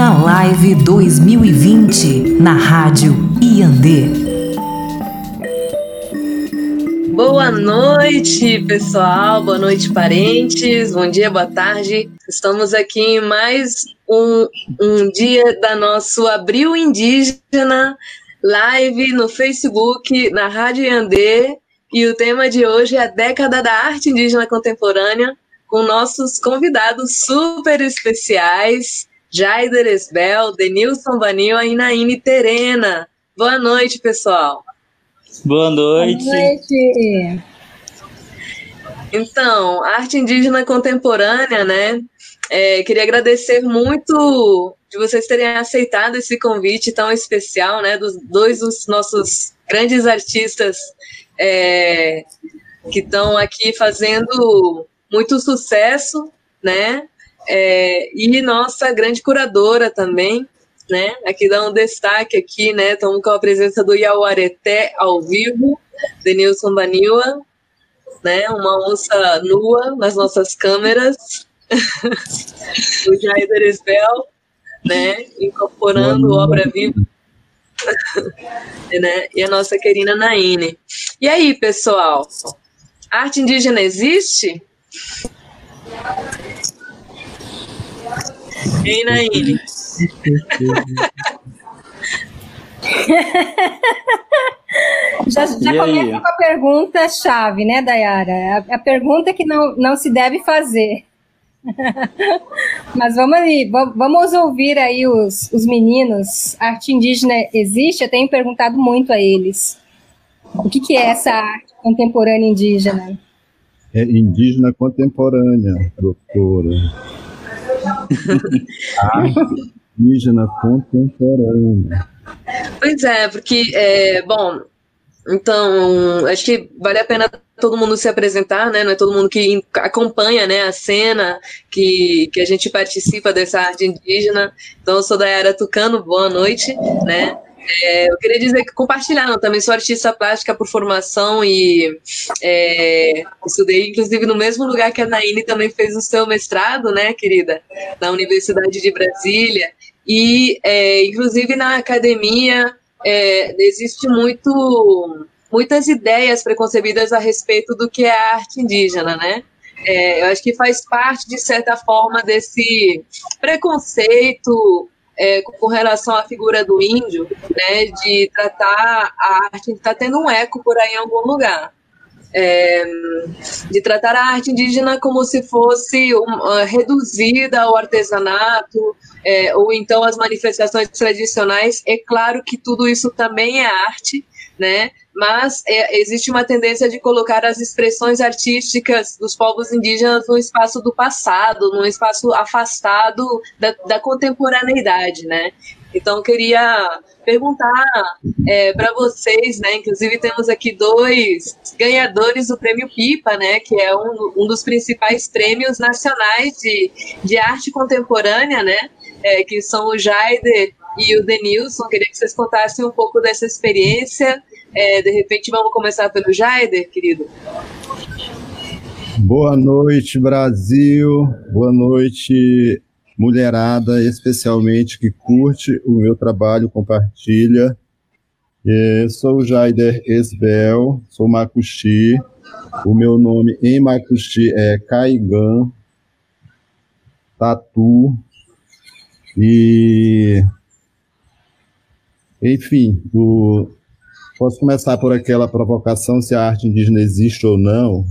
Indígena Live 2020 na Rádio Iandê. Boa noite, pessoal. Boa noite, parentes. Bom dia, boa tarde. Estamos aqui em mais um, um dia da nosso Abril Indígena live no Facebook, na Rádio Iandê. E o tema de hoje é a década da arte indígena contemporânea, com nossos convidados super especiais, Jaider Esbel, Denilson Vanil e Naine Terena. Boa noite, pessoal. Boa noite. Boa noite. Então, arte indígena contemporânea, né? É, queria agradecer muito de vocês terem aceitado esse convite tão especial, né? Dos dois dos nossos grandes artistas é, que estão aqui fazendo muito sucesso, né? É, e nossa grande curadora também, né? Aqui dá um destaque aqui, né? Estamos com a presença do Iauareté ao vivo, Denilson Baniwa, né? Uma onça nua nas nossas câmeras, o Jair Esbel, né? Incorporando obra viva. né? E a nossa querida Naine. E aí, pessoal? arte indígena existe? Ei, Naine. já já começa com a pergunta chave, né, Dayara? A, a pergunta que não, não se deve fazer. Mas vamos ali, vamos ouvir aí os, os meninos. A arte indígena existe? Eu tenho perguntado muito a eles. O que, que é essa arte contemporânea indígena? É indígena contemporânea, doutora. Arte indígena contemporânea. Pois é, porque, é, bom, então, acho que vale a pena todo mundo se apresentar, né? Não é todo mundo que acompanha né, a cena, que, que a gente participa dessa arte indígena. Então, eu sou da Yara Tucano, boa noite, né? É, eu queria dizer que compartilhar, também sou artista plástica por formação e é, estudei, inclusive, no mesmo lugar que a Naine também fez o seu mestrado, né, querida? Na Universidade de Brasília. E, é, inclusive, na academia é, existe muito muitas ideias preconcebidas a respeito do que é a arte indígena, né? É, eu acho que faz parte, de certa forma, desse preconceito é, com relação à figura do índio, né, de tratar a arte, está tendo um eco por aí em algum lugar. É, de tratar a arte indígena como se fosse uma, reduzida ao artesanato, é, ou então as manifestações tradicionais. É claro que tudo isso também é arte, né? Mas é, existe uma tendência de colocar as expressões artísticas dos povos indígenas no espaço do passado, num espaço afastado da, da contemporaneidade, né? Então, queria perguntar é, para vocês, né? Inclusive, temos aqui dois ganhadores do Prêmio Pipa, né? Que é um, um dos principais prêmios nacionais de, de arte contemporânea, né? É, que são o Jaider e o Denilson. Queria que vocês contassem um pouco dessa experiência é, de repente, vamos começar pelo Jaider, querido. Boa noite, Brasil. Boa noite, mulherada, especialmente que curte o meu trabalho, compartilha. É, sou o Jaider Esbel, sou Macuxi. O meu nome em Macuxi é Caigan Tatu. E, enfim, o, Posso começar por aquela provocação se a arte indígena existe ou não.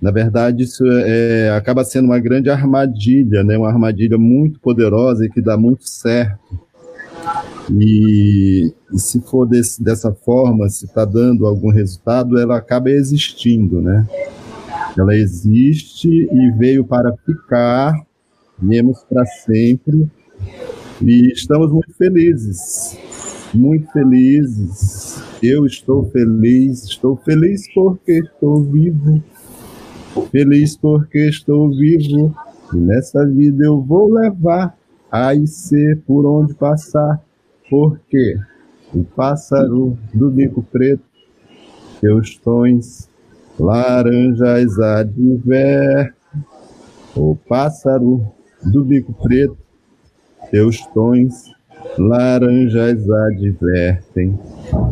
Na verdade, isso é, acaba sendo uma grande armadilha, né? uma armadilha muito poderosa e que dá muito certo. E, e se for desse, dessa forma, se está dando algum resultado, ela acaba existindo, né? Ela existe e veio para ficar, viemos para sempre, e estamos muito felizes muito felizes. Eu estou feliz, estou feliz porque estou vivo. Feliz porque estou vivo. E nessa vida eu vou levar a ser por onde passar. Porque o pássaro do bico preto, teus tons laranjas adver. O pássaro do bico preto, teus tons laranjas advertem.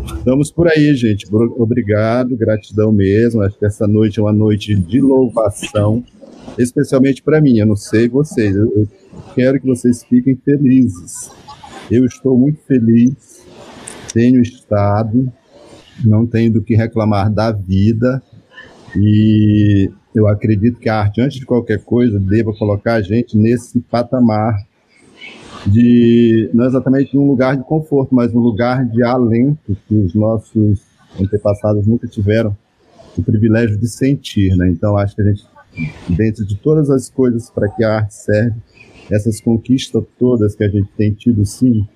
Estamos por aí, gente. Obrigado, gratidão mesmo. Acho que essa noite é uma noite de louvação, especialmente para mim. Eu não sei vocês, eu quero que vocês fiquem felizes. Eu estou muito feliz, tenho estado, não tenho do que reclamar da vida e eu acredito que a arte, antes de qualquer coisa, deva colocar a gente nesse patamar de não exatamente um lugar de conforto, mas um lugar de alento que os nossos antepassados nunca tiveram o privilégio de sentir, né? Então acho que a gente, dentro de todas as coisas para que a arte serve, essas conquistas todas que a gente tem tido, sim,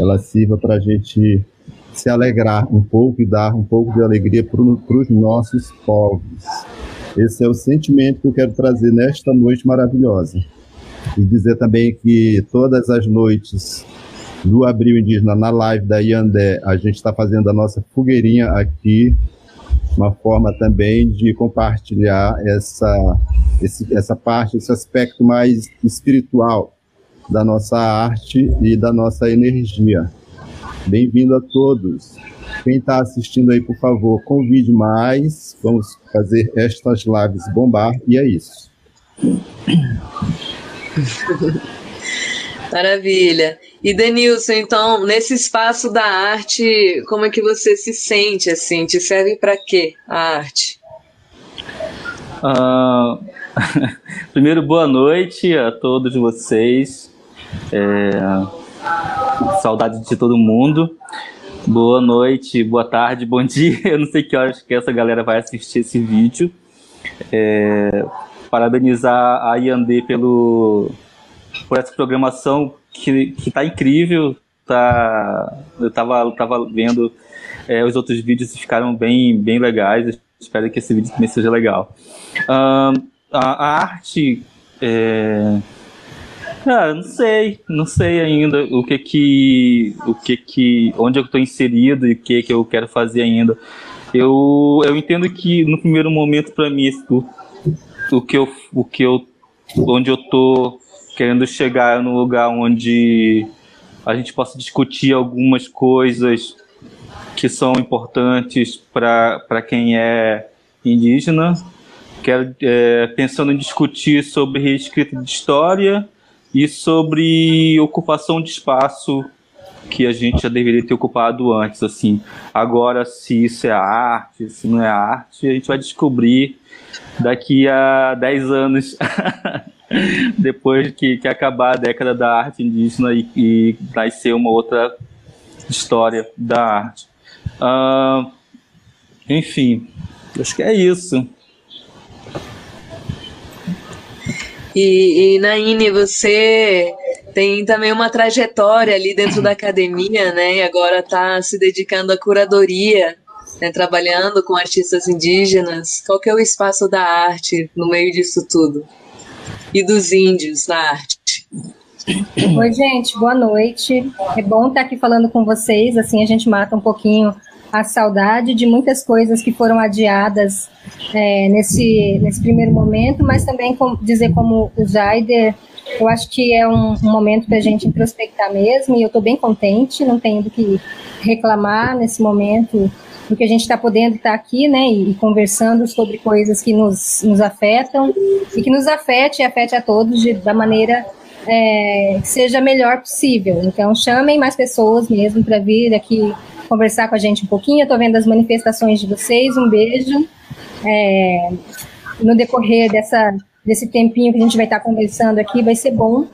ela sirva para a gente se alegrar um pouco e dar um pouco de alegria para os nossos povos. Esse é o sentimento que eu quero trazer nesta noite maravilhosa. E dizer também que todas as noites do Abril Indígena na live da Iandé, a gente está fazendo a nossa fogueirinha aqui, uma forma também de compartilhar essa, esse, essa parte, esse aspecto mais espiritual da nossa arte e da nossa energia. Bem-vindo a todos. Quem está assistindo aí, por favor, convide mais. Vamos fazer estas lives bombar e é isso. Maravilha. E Denilson, então, nesse espaço da arte, como é que você se sente assim? Te serve para quê a arte? Uh, primeiro, boa noite a todos vocês. É, saudade de todo mundo. Boa noite, boa tarde, bom dia. Eu não sei que horas que essa galera vai assistir esse vídeo. É, parabenizar a Yandê pelo por essa programação que, que tá incrível. Tá, eu tava, tava vendo é, os outros vídeos ficaram bem, bem legais. Espero que esse vídeo também seja legal. Um, a, a, arte. É, não sei, não sei ainda o que que, o que que, onde eu estou inserido e o que que eu quero fazer ainda. Eu, eu entendo que no primeiro momento para mim o, o que eu, o que eu, onde eu tô querendo chegar é no lugar onde a gente possa discutir algumas coisas que são importantes para quem é indígena. Quero, é, pensando em discutir sobre reescrita de história e sobre ocupação de espaço que a gente já deveria ter ocupado antes, assim. Agora, se isso é arte, se não é arte, a gente vai descobrir daqui a 10 anos, depois que, que acabar a década da arte indígena e, e nascer uma outra história da arte. Uh, enfim, acho que é isso. E, e Naine, você tem também uma trajetória ali dentro da academia, né? E agora está se dedicando à curadoria, né? trabalhando com artistas indígenas. Qual que é o espaço da arte no meio disso tudo? E dos índios na arte? Oi, gente, boa noite. É bom estar aqui falando com vocês, assim a gente mata um pouquinho a saudade de muitas coisas que foram adiadas é, nesse, nesse primeiro momento, mas também com, dizer como o Jaider, eu acho que é um, um momento para a gente introspectar mesmo, e eu estou bem contente, não tenho do que reclamar nesse momento, porque a gente está podendo estar tá aqui, né, e, e, conversando sobre coisas que nos, nos afetam, e que nos afete e afete a todos de, da maneira é, que seja melhor possível. Então, chamem mais pessoas mesmo para vir aqui conversar com a gente um pouquinho. Eu vendo as manifestações de vocês. Um beijo. É, no decorrer dessa, desse tempinho que a gente vai estar conversando aqui, vai ser bom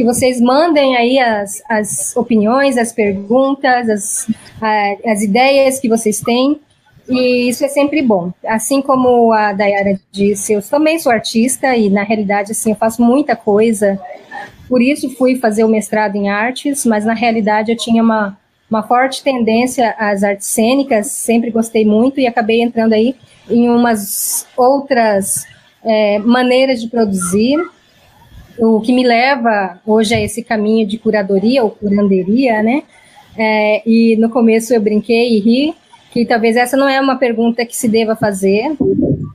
que vocês mandem aí as, as opiniões, as perguntas, as, as ideias que vocês têm. E isso é sempre bom. Assim como a Dayara disse, eu também sou artista e, na realidade, assim, eu faço muita coisa. Por isso fui fazer o mestrado em artes, mas, na realidade, eu tinha uma, uma forte tendência às artes cênicas, sempre gostei muito e acabei entrando aí em umas outras é, maneiras de produzir, o que me leva hoje a esse caminho de curadoria ou curanderia, né? É, e no começo eu brinquei e ri que talvez essa não é uma pergunta que se deva fazer,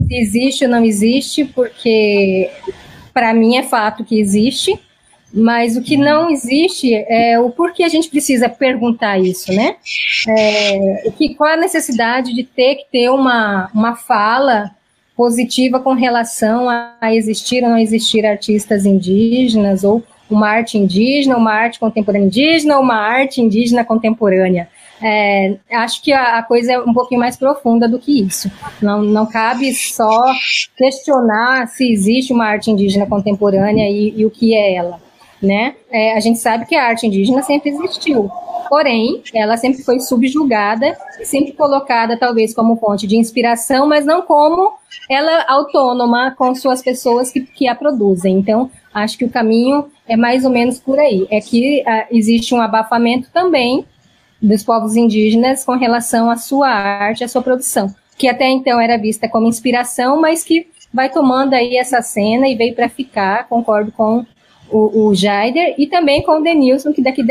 se existe ou não existe, porque para mim é fato que existe, Mas o que não existe é o porquê a gente precisa perguntar isso, né? É, que, qual a necessidade de ter que ter uma, uma fala positiva com relação a, a existir ou não existir artistas indígenas, ou uma arte indígena, uma arte contemporânea indígena, ou uma arte indígena contemporânea. É, acho que a, a, coisa é um pouquinho mais profunda do que isso. Não, não cabe só questionar se existe uma arte indígena contemporânea e, e o que é ela né? É, a gente sabe que a arte indígena sempre existiu, porém, ela sempre foi subjugada, sempre colocada talvez como fonte de inspiração, mas não como ela autônoma com suas pessoas que, que a produzem. Então, acho que o caminho é mais ou menos por aí. É que uh, existe um abafamento também dos povos indígenas com relação à sua arte, à sua produção, que até então era vista como inspiração, mas que vai tomando aí essa cena e veio para ficar, concordo com o, o Jaider, e também com o Denilson, que daqui a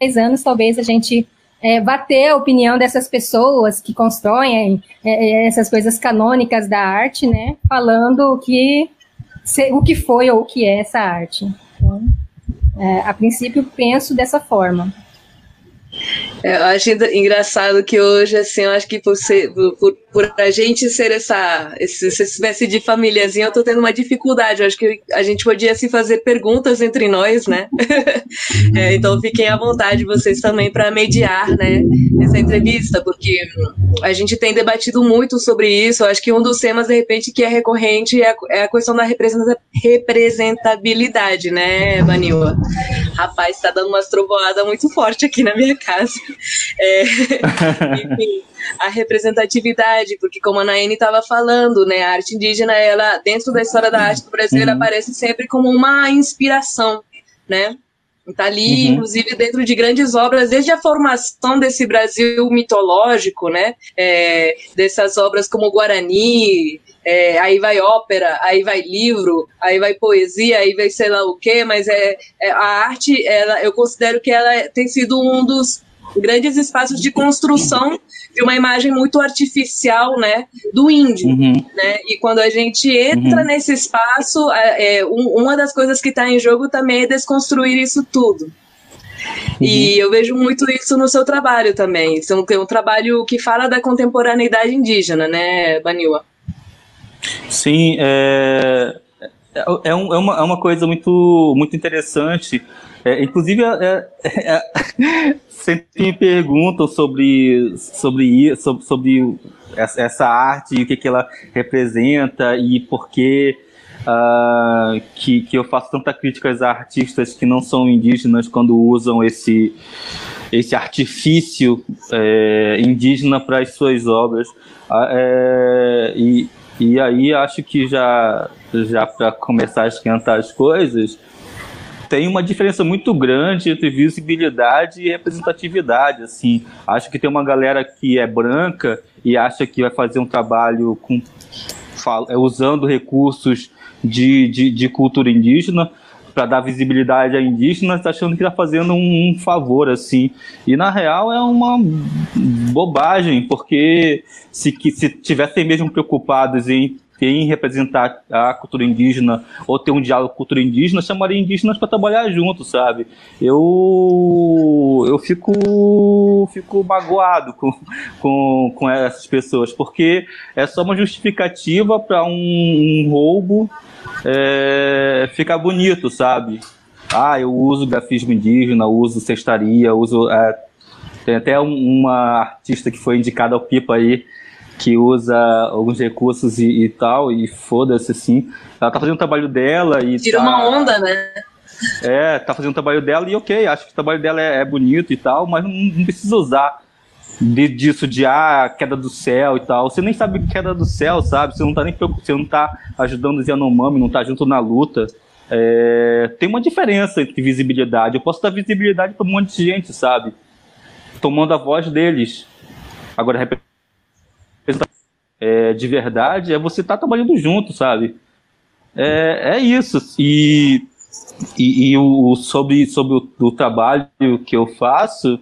10 anos talvez a gente é, bater a opinião dessas pessoas que constroem é, é, essas coisas canônicas da arte, né? Falando o que, se, o que foi ou o que é essa arte. Então, é, a princípio, penso dessa forma. É, eu acho engraçado que hoje, assim, eu acho que por, ser, por, por a gente ser essa, essa espécie de famíliazinha, eu tô tendo uma dificuldade. Eu acho que a gente podia se fazer perguntas entre nós, né? é, então fiquem à vontade vocês também para mediar, né, essa entrevista, porque a gente tem debatido muito sobre isso. Eu acho que um dos temas, de repente, que é recorrente é a, é a questão da representabilidade, né, Vanilla? Rapaz, tá dando umas trovoadas muito forte aqui na minha casa. É, enfim, a representatividade, porque como a Naine estava falando, né, a arte indígena, ela dentro da história da arte do Brasil, uhum. aparece sempre como uma inspiração, né? Está ali, uhum. inclusive, dentro de grandes obras, desde a formação desse Brasil mitológico, né? É, dessas obras como Guarani, é, aí vai ópera, aí vai livro, aí vai poesia, aí vai sei lá o quê, mas é, é, a arte, ela, eu considero que ela tem sido um dos grandes espaços de construção de uma imagem muito artificial, né, do índio, uhum. né, e quando a gente entra uhum. nesse espaço, é, é um, uma das coisas que está em jogo também é desconstruir isso tudo. Uhum. E eu vejo muito isso no seu trabalho também. Você tem um trabalho que fala da contemporaneidade indígena, né, Banila? Sim, é, é, é, um, é, uma, é uma coisa muito, muito interessante. É, inclusive, é, é, é sempre me perguntam sobre, sobre, sobre, sobre essa arte o que, que ela representa e por que, uh, que, que eu faço tanta crítica a artistas que não são indígenas quando usam esse, esse artifício é, indígena para as suas obras. Uh, é, e, e aí acho que já, já para começar a esquentar as coisas, tem uma diferença muito grande entre visibilidade e representatividade. Assim, acho que tem uma galera que é branca e acha que vai fazer um trabalho com, é, usando recursos de, de, de cultura indígena para dar visibilidade a indígenas, tá achando que está fazendo um, um, favor, assim. E na real é uma bobagem, porque se, se tivessem mesmo preocupados em em representar a cultura indígena ou ter um diálogo com a cultura indígena, chamaria indígenas para trabalhar junto, sabe? Eu eu fico fico magoado com, com, com essas pessoas, porque é só uma justificativa para um, um, roubo é, ficar bonito, sabe? Ah, eu uso grafismo indígena, uso cestaria, uso. É, tem até uma artista que foi indicada ao Pipa aí, que usa alguns recursos e, e tal, e foda-se assim. Ela tá fazendo o trabalho dela e. Tira tá... uma onda, né? É, tá fazendo o trabalho dela e ok, acho que o trabalho dela é, é bonito e tal, mas não, não precisa usar de, disso de ah, queda do céu e tal. Você nem sabe queda do céu, sabe? Você não tá nem você não tá ajudando os Yanomami, não tá junto na luta. É, tem uma diferença entre visibilidade. Eu posso dar visibilidade para um monte de gente, sabe? Tomando a voz deles. Agora, é, de verdade é você estar tá trabalhando junto, sabe? É, é isso. E, e, e o, sobre, sobre o, o, trabalho que eu faço,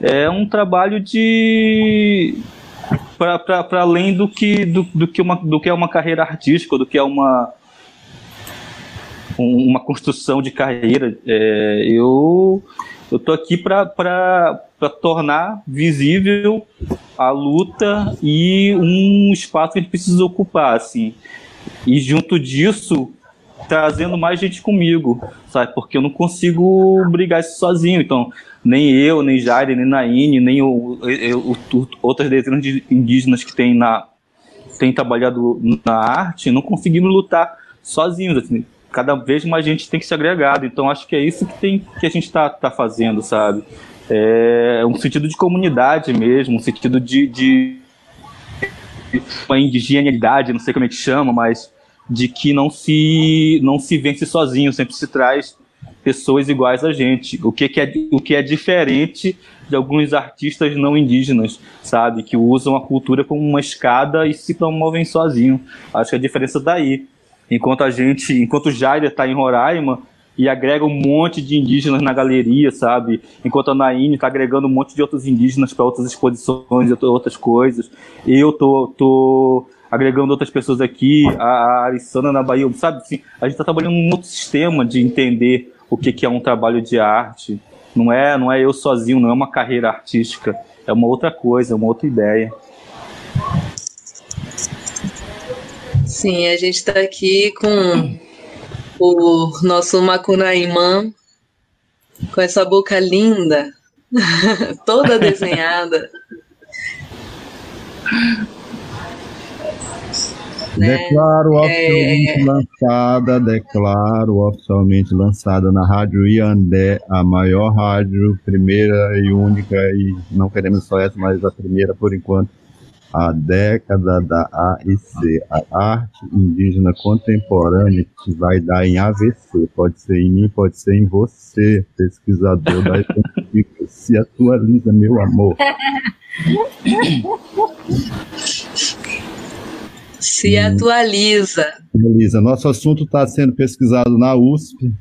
é um trabalho de. para além do que, do, do, que uma, do que é uma carreira artística, do que é uma. um, uma construção de carreira. É, eu eu tô aqui para tornar visível a luta e um espaço que a gente precisa ocupar, assim. E junto disso, trazendo mais gente comigo, sabe? Porque eu não consigo brigar isso sozinho. Então, nem eu, nem Jair, nem Naine, nem o, o, o, outras dezenas de indígenas que têm na tem trabalhado na arte, não conseguimos lutar sozinhos. Assim. Cada vez mais gente tem que se agregar. Então, acho que é isso que, tem, que a gente está tá fazendo, sabe? É um sentido de comunidade mesmo, um sentido de, de uma indigeneidade, não sei como é que chama, mas de que não se não se vence sozinho, sempre se traz pessoas iguais a gente, o que, que é o que é diferente de alguns artistas não indígenas, sabe, que usam a cultura como uma escada e se promovem sozinho. Acho que a diferença daí. Enquanto a gente, enquanto o Jair está em Roraima e agrega um monte de indígenas na galeria, sabe? Enquanto a Naine está agregando um monte de outros indígenas para outras exposições e outras coisas. Eu tô, tô agregando outras pessoas aqui, a Arissana na Bahia, sabe? Assim, a gente está trabalhando num outro sistema de entender o que, que é um trabalho de arte. Não é, não é eu sozinho, não é uma carreira artística, é uma outra coisa, é uma outra ideia. Sim, a gente está aqui com o nosso Macunaímã, com essa boca linda, toda desenhada. Né? Declaro oficialmente é... lançada, declaro oficialmente lançada na Rádio Iandé, a maior rádio, primeira e única, e não queremos só essa, mas a primeira por enquanto, a década da AIC, a arte indígena contemporânea que vai dar em AVC, pode ser em mim, pode ser em você, pesquisador da se atualiza, meu amor. Se atualiza. Atualiza. Nosso assunto está sendo pesquisado na USP,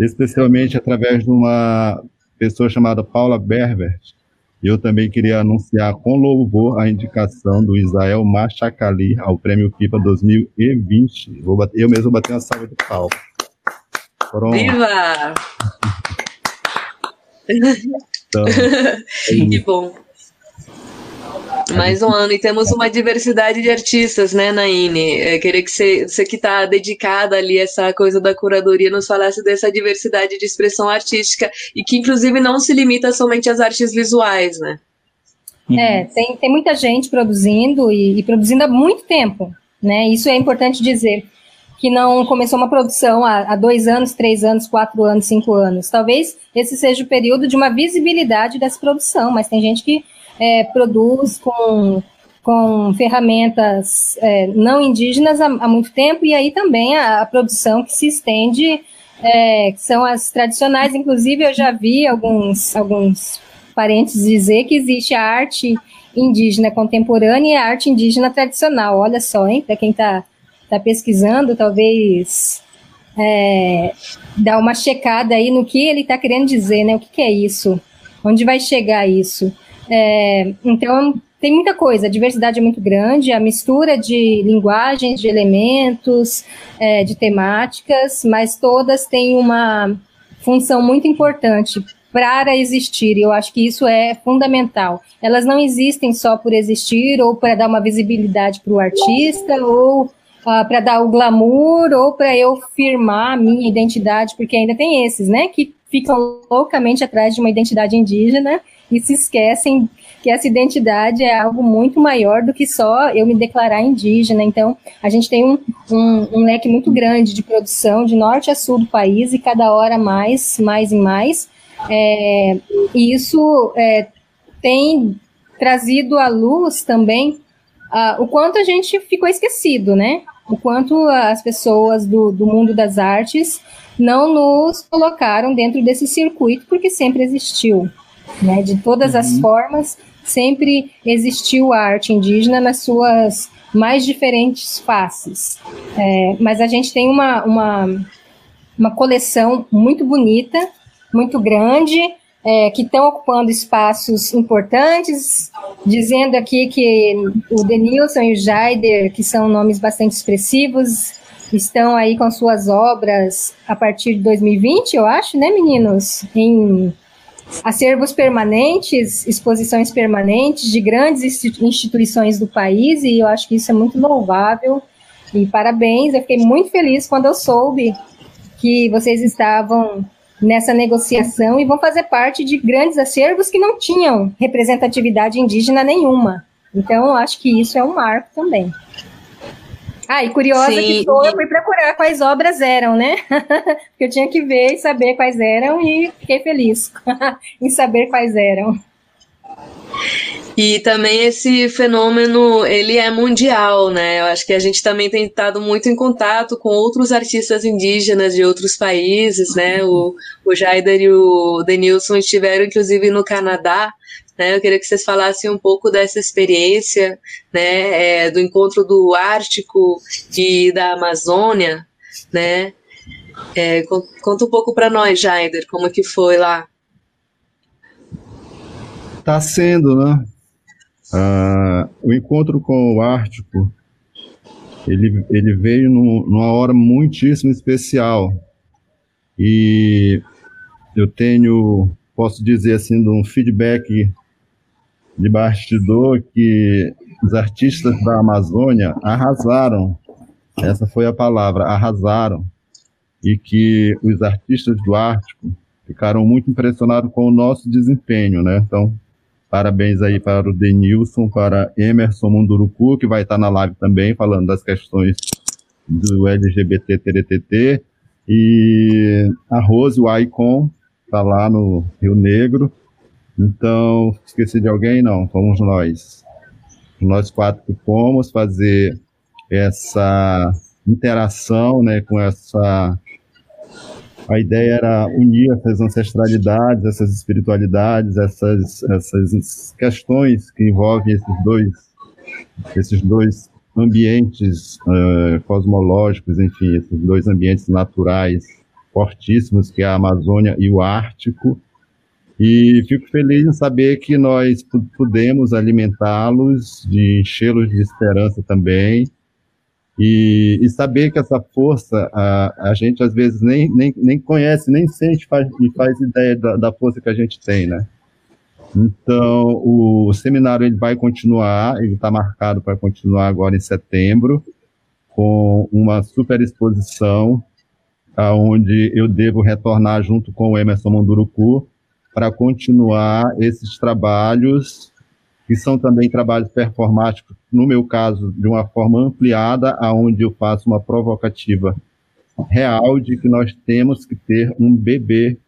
especialmente através de uma pessoa chamada Paula Berbert. Eu também queria anunciar com louvor a indicação do Israel Machacali ao Prêmio PIPA 2020. Vou bater, eu mesmo bater uma salva de palmas. Pronto. Viva! Então, que bom. Mais um ano e temos uma diversidade de artistas, né, Naine? Eu queria que você, você que está dedicada ali a essa coisa da curadoria nos falasse dessa diversidade de expressão artística e que inclusive não se limita somente às artes visuais, né? É, tem, tem muita gente produzindo e, e produzindo há muito tempo, né? Isso é importante dizer que não começou uma produção há, há, dois anos, três anos, quatro anos, cinco anos. Talvez esse seja o período de uma visibilidade dessa produção, mas tem gente que é, produz com, com ferramentas é, não indígenas há, há, muito tempo, e aí também a, a produção que se estende, é, que são as tradicionais. Inclusive, eu já vi alguns, alguns parentes dizer que existe a arte indígena contemporânea e a arte indígena tradicional. Olha só, hein, para quem está tá pesquisando, talvez é, uma checada aí no que ele está querendo dizer, né? O que, que, é isso? Onde vai chegar isso? É, então, tem muita coisa, a diversidade é muito grande, a mistura de linguagens, de elementos, é, de temáticas, mas todas têm uma função muito importante para existir, e eu acho que isso é fundamental. Elas não existem só por existir, ou para dar uma visibilidade para o artista, ou uh, para dar o glamour, ou para eu firmar a minha identidade, porque ainda tem esses, né, que ficam loucamente atrás de uma identidade indígena e se esquecem que essa identidade é algo muito maior do que só eu me declarar indígena. Então, a gente tem um, um, um leque muito grande de produção de norte a sul do país e cada hora mais, mais e mais. É, e isso é, tem trazido à luz também uh, o quanto a gente ficou esquecido, né? O quanto as pessoas do, do mundo das artes não nos colocaram dentro desse circuito, porque sempre existiu. Né? De todas uhum. as formas, sempre existiu a arte indígena nas suas mais diferentes faces. É, mas a gente tem uma, uma, uma coleção muito bonita, muito grande, é, que estão ocupando espaços importantes, dizendo aqui que o Denilson e o Jaider, que são nomes bastante expressivos, estão aí com suas obras a partir de 2020, eu acho, né, meninos? Em acervos permanentes, exposições permanentes de grandes instituições do país, e eu acho que isso é muito louvável. E parabéns, eu fiquei muito feliz quando eu soube que vocês estavam nessa negociação e vão fazer parte de grandes acervos que não tinham representatividade indígena nenhuma. Então, acho que isso é um marco também. Ah, e curiosa Sim. que sou, eu fui procurar quais obras eram, né? Porque eu tinha que ver e saber quais eram e fiquei feliz em saber quais eram. E também esse fenômeno, ele é mundial, né? Eu acho que a gente também tem estado muito em contato com outros artistas indígenas de outros países, né? O, o Jaider e o Denilson estiveram, inclusive, no Canadá, né? Eu queria que vocês falassem um pouco dessa experiência, né? É, do encontro do Ártico e da Amazônia, né? É, conta um pouco para nós, Jaider, como que foi lá. Está sendo, né? Ah, o encontro com o Ártico, ele, ele veio num, numa hora muitíssimo especial. E eu tenho, posso dizer assim, um feedback de bastidor que os artistas da Amazônia arrasaram. Essa foi a palavra, arrasaram. E que os artistas do Ártico ficaram muito impressionados com o nosso desempenho, né? Então, parabéns aí para o Denilson, para Emerson Munduruku, que vai estar na live também, falando das questões do LGBT TRTT, e a Rose, o Icon, está lá no Rio Negro, então, esqueci de alguém? Não, fomos nós. Nós quatro que fomos fazer essa interação, né, com essa a ideia era unir essas ancestralidades, essas espiritualidades, essas, essas questões que envolvem esses dois, esses dois ambientes uh, cosmológicos, enfim, esses dois ambientes naturais fortíssimos, que é a Amazônia e o Ártico, e fico feliz em saber que nós pudemos alimentá-los, de enchê-los de esperança também. E, e, saber que essa força, a, a gente às vezes nem, nem, nem conhece, nem sente faz, e faz ideia da, da força que a gente tem, né? Então, o seminário ele vai continuar, ele está marcado para continuar agora em setembro, com uma super exposição, onde eu devo retornar junto com o Emerson Munduruku, para continuar esses trabalhos, que são também trabalhos performáticos, no meu caso, de uma forma ampliada, aonde eu faço uma provocativa real de que nós temos que ter um bebê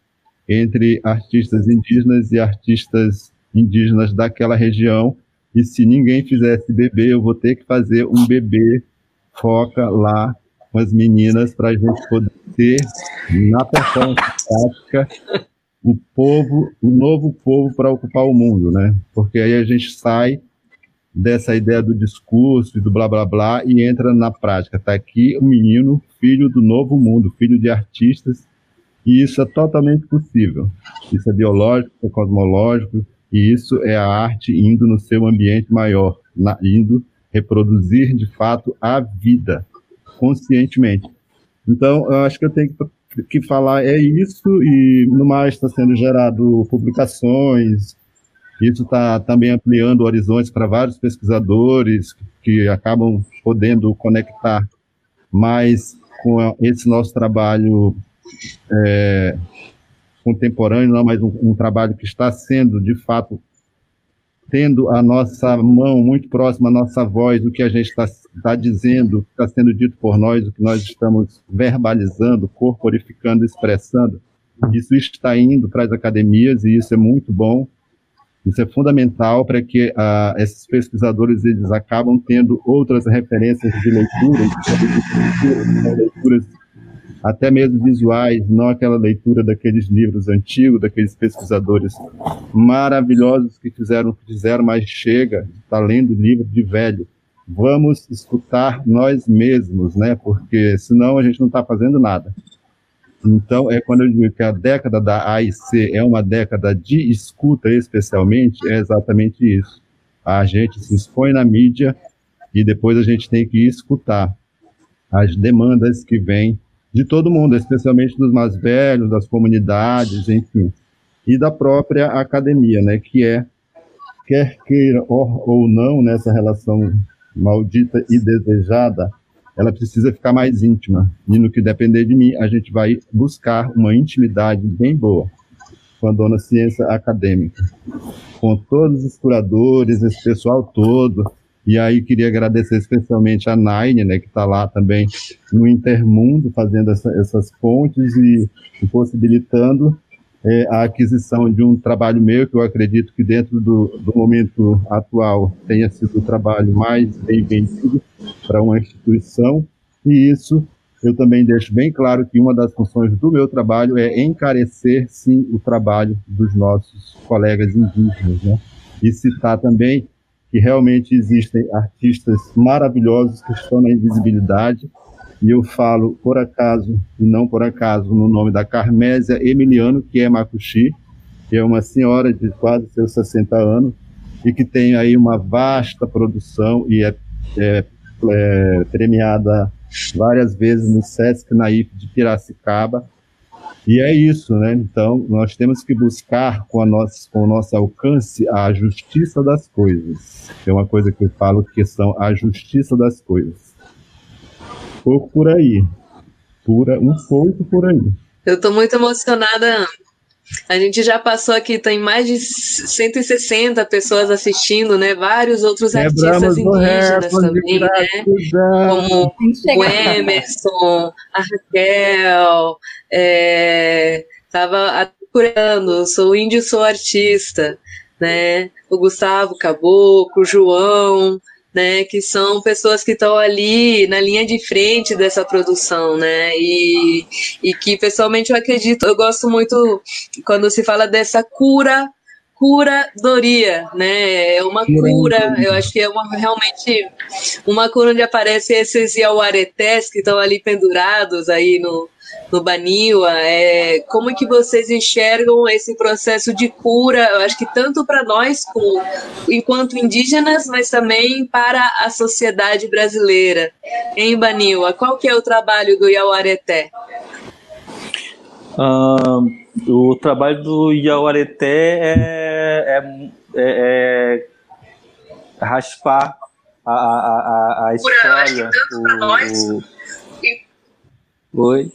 entre artistas indígenas e artistas indígenas daquela região, e se ninguém fizesse bebê, eu vou ter que fazer um bebê foca lá com as meninas para a gente poder ter na performance prática o povo, o novo povo para ocupar o mundo, né? Porque aí a gente sai dessa ideia do discurso e do blá blá blá e entra na prática. Está aqui o menino, filho do novo mundo, filho de artistas, e isso é totalmente possível. Isso é biológico, é cosmológico, e isso é a arte indo no seu ambiente maior, na, indo reproduzir de fato a vida conscientemente. Então, eu acho que eu tenho que que falar é isso, e no mais está sendo gerado publicações, isso está também ampliando horizontes para vários pesquisadores que acabam podendo conectar mais com esse nosso trabalho é, contemporâneo, não, mas um, um trabalho que está sendo, de fato, tendo a nossa mão muito próxima à nossa voz, o que a gente está tá dizendo, o que está sendo dito por nós, o que nós estamos verbalizando, corporificando, expressando, isso está indo para as academias e isso é muito bom. Isso é fundamental para que uh, esses pesquisadores eles acabam tendo outras referências de leitura, de leituras até mesmo visuais, não aquela leitura daqueles livros antigos, daqueles pesquisadores maravilhosos que fizeram que fizeram, mas chega, está lendo livro de velho. Vamos escutar nós mesmos, né? Porque senão a gente não está fazendo nada. Então, é quando eu digo que a década da AIC é uma década de escuta, especialmente, é exatamente isso. A gente se expõe na mídia e depois a gente tem que escutar. as demandas que vêm de todo mundo, especialmente dos mais velhos, das comunidades, enfim, e da própria academia, né, que é, quer queira ou, não, nessa relação maldita e desejada, ela precisa ficar mais íntima. E no que depender de mim, a gente vai buscar uma intimidade bem boa com a dona ciência acadêmica, com todos os curadores, esse pessoal todo, e aí queria agradecer especialmente a Nine, né, que está lá também no Intermundo, fazendo essa, essas pontes e, e possibilitando é, a aquisição de um trabalho meu, que eu acredito que dentro do, do momento atual tenha sido o trabalho mais bem vendido para uma instituição, e isso eu também deixo bem claro que uma das funções do meu trabalho é encarecer, sim, o trabalho dos nossos colegas indígenas, né? E citar também que realmente existem artistas maravilhosos que estão na invisibilidade. E eu falo, por acaso, e não por acaso, no nome da Carmésia Emiliano, que é Macuxi, que é uma senhora de quase seus 60 anos, e que tem aí uma vasta produção e é, é, é premiada várias vezes no Sesc Naif de Piracicaba, e é isso, né? Então, nós temos que buscar com, a nossa, com o nosso alcance a justiça das coisas. É uma coisa que eu falo que são a justiça das coisas. Pouco por aí. Pura, um pouco por aí. Eu estou muito emocionada. A gente já passou aqui, tem mais de 160 pessoas assistindo, né? Vários outros Quebramos artistas indígenas também, né? Como o Emerson, a Raquel, é, tava procurando, sou índio, sou artista, né? O Gustavo Caboclo, o João, né? Que são pessoas que estão ali na linha de frente dessa produção, né? E, e que pessoalmente eu acredito, eu gosto muito quando se fala dessa cura curadoria, né? É uma cura, eu acho que é uma, realmente uma cura onde aparecem esses iauaretés que estão ali pendurados aí no, no Baniwa, é, como é que vocês enxergam esse processo de cura, eu acho que tanto para nós, como, enquanto indígenas, mas também para a sociedade brasileira. Em Baniwa, qual que é o trabalho do Iauareté? Uh, o trabalho do Iauareté é, é, é, é raspar a, a, a, a história. O, o... Oi?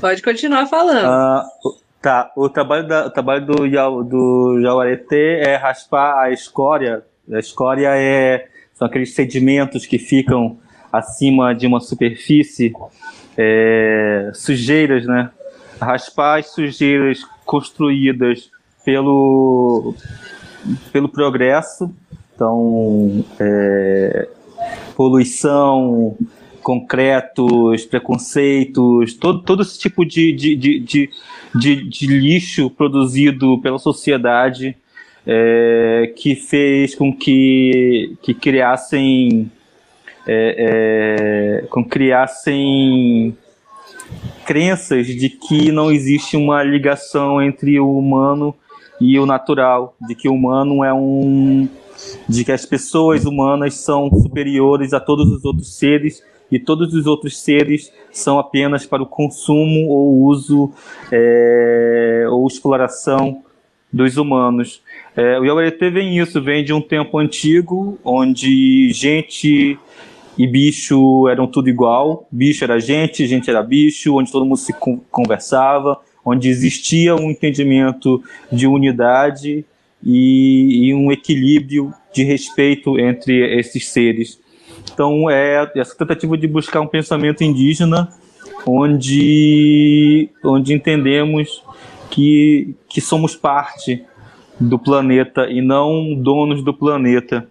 Pode continuar falando. Uh, tá, o trabalho, da, o trabalho do, do Jauaretê é raspar a escória. A escória é, são aqueles sedimentos que ficam acima de uma superfície, é, sujeiras, né? Raspar as sujeiras construídas pelo, pelo progresso, então, é, poluição, concretos, preconceitos, todo, todo esse tipo de, de, de, de, de lixo produzido pela sociedade é, que fez com que, que criassem é, é, com criassem crenças de que não existe uma ligação entre o humano e o natural, de que o humano é um de que as pessoas humanas são superiores a todos os outros seres e todos os outros seres são apenas para o consumo ou uso é, ou exploração dos humanos. É, o Yawarete vem isso, vem de um tempo antigo, onde gente e bicho eram tudo igual, bicho era gente, gente era bicho, onde todo mundo se conversava, onde existia um entendimento de unidade e, e um equilíbrio de respeito entre esses seres. Então, é essa tentativa de buscar um pensamento indígena onde, onde entendemos que, que somos parte do planeta e não donos do planeta.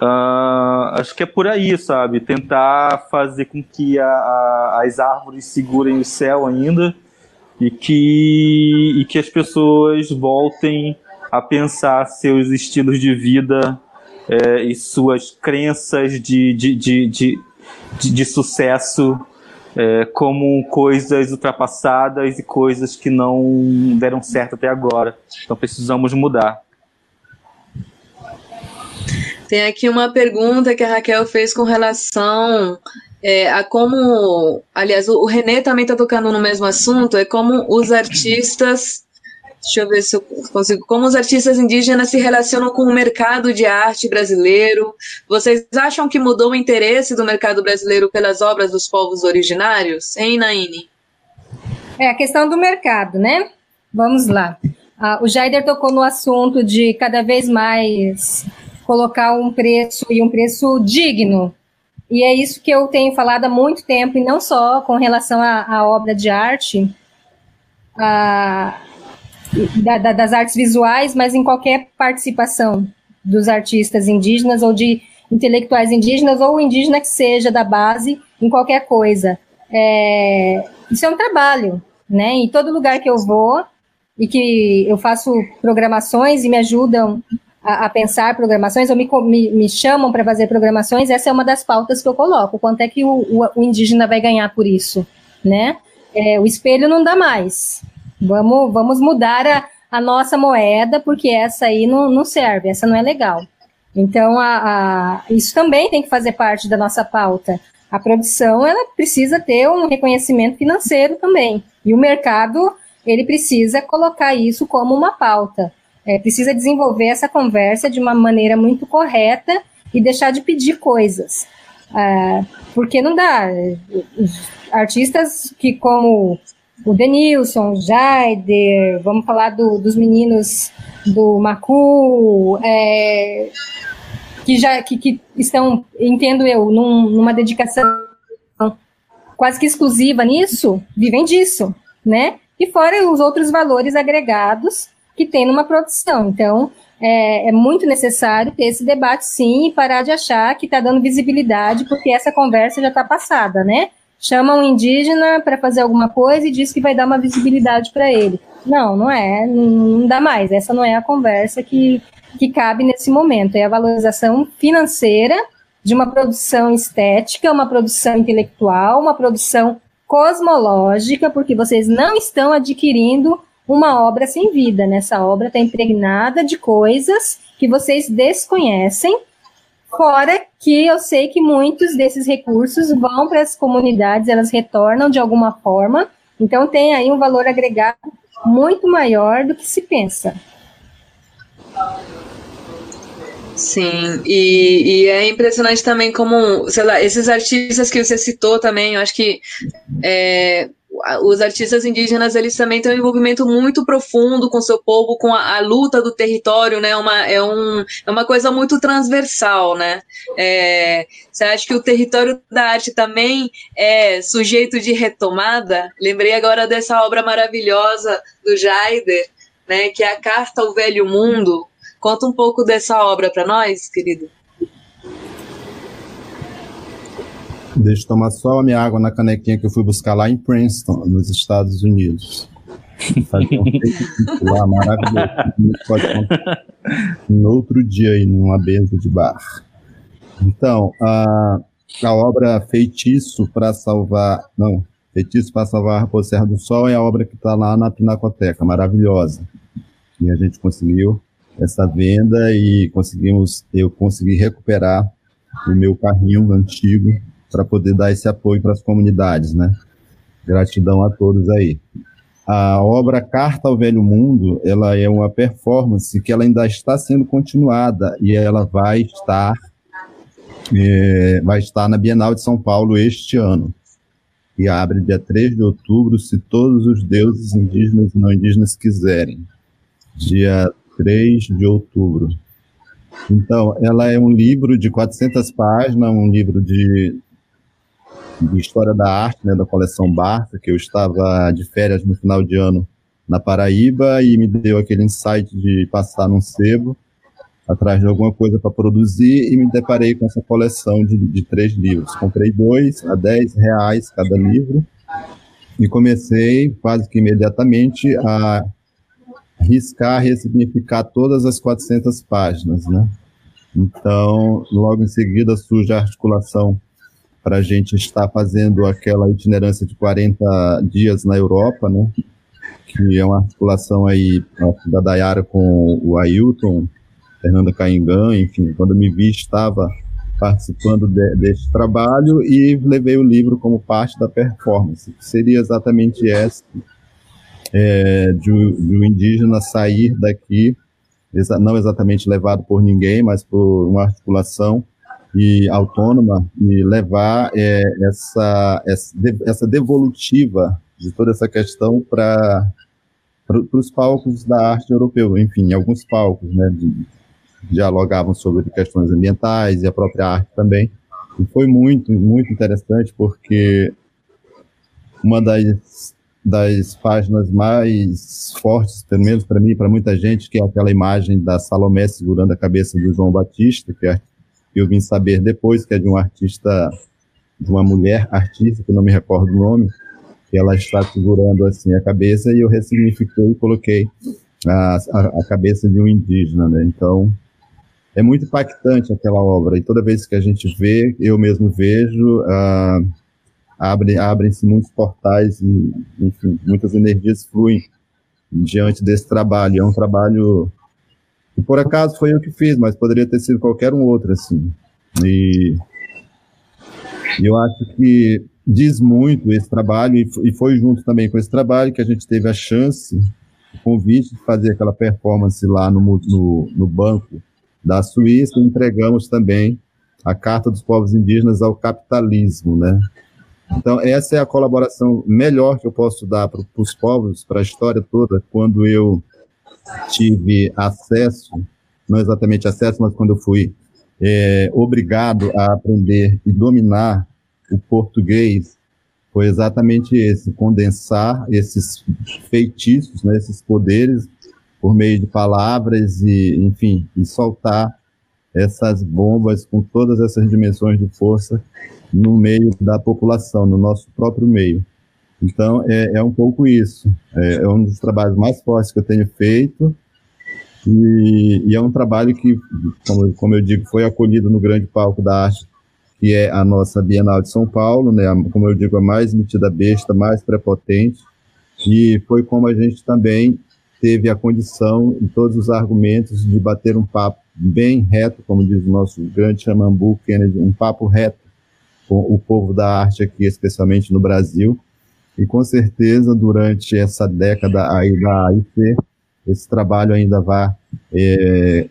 Uh, acho que é por aí, sabe? Tentar fazer com que a, a, as árvores segurem o céu ainda e que, e que as pessoas voltem a pensar seus estilos de vida é, e suas crenças de, de, de, de, de, de sucesso é, como coisas ultrapassadas e coisas que não deram certo até agora. Então precisamos mudar. Tem aqui uma pergunta que a Raquel fez com relação é, a como, aliás, o Renê também está tocando no mesmo assunto, é como os artistas, deixa eu ver se eu consigo, como os artistas indígenas se relacionam com o mercado de arte brasileiro. Vocês acham que mudou o interesse do mercado brasileiro pelas obras dos povos originários? Hein, Naine? É a questão do mercado, né? Vamos lá. Ah, o Jaider tocou no assunto de cada vez mais colocar um preço e um preço digno e é isso que eu tenho falado há muito tempo, e não só com relação à, obra de arte, a, da, da, das artes visuais, mas em qualquer participação dos artistas indígenas ou de intelectuais indígenas, ou indígena que seja da base, em qualquer coisa. É, isso é um trabalho, né? Em todo lugar que eu vou e que eu faço programações e me ajudam a, a pensar programações, ou me, me, me chamam para fazer programações, essa é uma das pautas que eu coloco. Quanto é que o, o, o indígena vai ganhar por isso, né? É, o espelho não dá mais. Vamos, vamos mudar a, a nossa moeda, porque essa aí não, não serve, essa não é legal. Então, a, a, isso também tem que fazer parte da nossa pauta. A produção, ela precisa ter um reconhecimento financeiro também. E o mercado, ele precisa colocar isso como uma pauta. É, precisa desenvolver essa conversa de uma maneira muito correta e deixar de pedir coisas. É, porque não dá. Artistas que, como o Denilson, o Jaider, vamos falar do, dos meninos do Macu, é, que já que, que, estão, entendo eu, num, numa dedicação quase que exclusiva nisso, vivem disso, né? E fora os outros valores agregados que tem numa produção. Então, é, é, muito necessário ter esse debate, sim, e parar de achar que está dando visibilidade, porque essa conversa já está passada, né? Chama um indígena para fazer alguma coisa e diz que vai dar uma visibilidade para ele. Não, não é, não dá mais. Essa não é a conversa que, que cabe nesse momento. É a valorização financeira de uma produção estética, uma produção intelectual, uma produção cosmológica, porque vocês não estão adquirindo uma obra sem vida. Nessa obra está impregnada de coisas que vocês desconhecem, fora que eu sei que muitos desses recursos vão para as comunidades, elas retornam de alguma forma, então tem aí um valor agregado muito maior do que se pensa. Sim, e, e, é impressionante também como, sei lá, esses artistas que você citou também, eu acho que é, os artistas indígenas eles também têm um envolvimento muito profundo com seu povo, com a, a luta do território, né? Uma, é, um, é uma coisa muito transversal, né? É, você acha que o território da arte também é sujeito de retomada? Lembrei agora dessa obra maravilhosa do Jaider, né? Que é a Carta ao Velho Mundo. Conta um pouco dessa obra para nós, querido. Deixa eu tomar só a minha água na canequinha que eu fui buscar lá em Princeton, nos Estados Unidos. Fazer um lá maravilhoso. No outro dia aí, numa mesa de bar. Então, a, a obra Feitiço para Salvar. Não, Feitiço para Salvar a Serra do Sol é a obra que está lá na Pinacoteca, maravilhosa. E a gente conseguiu essa venda e conseguimos, eu consegui recuperar o meu carrinho antigo para poder dar esse apoio para as comunidades, né? Gratidão a todos aí. A obra Carta ao Velho Mundo, ela é uma performance que ela ainda está sendo continuada e ela vai estar é, vai estar na Bienal de São Paulo este ano. E abre dia 3 de outubro, se todos os deuses indígenas e não indígenas quiserem. Dia 3 de outubro. Então, ela é um livro de 400 páginas, um livro de de História da Arte, né, da coleção Barca, que eu estava de férias no final de ano na Paraíba e me deu aquele insight de passar num sebo atrás de alguma coisa para produzir e me deparei com essa coleção de, de três livros. Comprei dois a 10 reais cada livro e comecei quase que imediatamente a riscar, ressignificar todas as 400 páginas, né? Então, logo em seguida surge a articulação para a gente estar fazendo aquela itinerância de 40 dias na Europa, né? Que é uma articulação aí da Dayara com o Ailton, Fernanda Caingan, enfim, quando me vi estava participando de, deste trabalho e levei o livro como parte da performance, que seria exatamente essa, é, de, de o indígena sair daqui, não exatamente levado por ninguém, mas por uma articulação e autônoma e levar é, essa, essa devolutiva de toda essa questão para os palcos da arte europeu, enfim, alguns palcos, né, de, dialogavam sobre questões ambientais e a própria arte também. E foi muito, muito interessante porque uma das, das páginas mais fortes, pelo menos para mim, para muita gente, que é aquela imagem da Salomé segurando a cabeça do João Batista, que é, eu vim saber depois que é de um artista, de uma mulher artista, que não me recordo o nome, que ela está segurando assim a cabeça e eu ressignifiquei e coloquei a, a, a cabeça de um indígena, né? Então, é muito impactante aquela obra, e toda vez que a gente vê, eu mesmo vejo, abre, abrem-se muitos portais, e, enfim, muitas energias fluem diante desse trabalho. É um trabalho por acaso, foi eu que fiz, mas poderia ter sido qualquer um outro, assim. E eu acho que diz muito esse trabalho, e foi junto também com esse trabalho que a gente teve a chance, o convite de fazer aquela performance lá no, no, no banco da Suíça, entregamos também a Carta dos Povos Indígenas ao Capitalismo, né? Então, essa é a colaboração melhor que eu posso dar para os povos, para a história toda, quando eu tive acesso, não exatamente acesso, mas quando eu fui é, obrigado a aprender e dominar o português, foi exatamente esse, condensar esses feitiços, né, esses poderes por meio de palavras e, enfim, e soltar essas bombas com todas essas dimensões de força no meio da população, no nosso próprio meio. Então, é, é um pouco isso. É, é, um dos trabalhos mais fortes que eu tenho feito e, e é um trabalho que, como, como, eu digo, foi acolhido no grande palco da arte, que é a nossa Bienal de São Paulo, né? Como eu digo, a mais metida besta, mais prepotente. E foi como a gente também teve a condição e todos os argumentos de bater um papo bem reto, como diz o nosso grande Xamambu Kennedy, um papo reto com o povo da arte aqui, especialmente no Brasil. E com certeza, durante essa década aí da AIC, esse trabalho ainda vai é,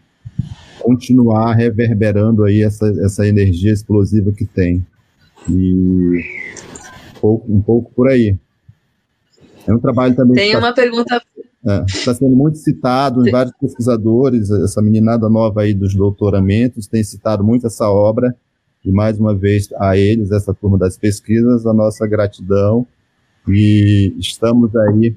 continuar reverberando aí essa, essa energia explosiva que tem. E um pouco, um pouco por aí. É um trabalho também. Tem uma pergunta Está é, sendo muito citado em vários pesquisadores, essa meninada nova aí dos doutoramentos tem citado muito essa obra, e mais uma vez a eles, essa turma das pesquisas, a nossa gratidão, e estamos aí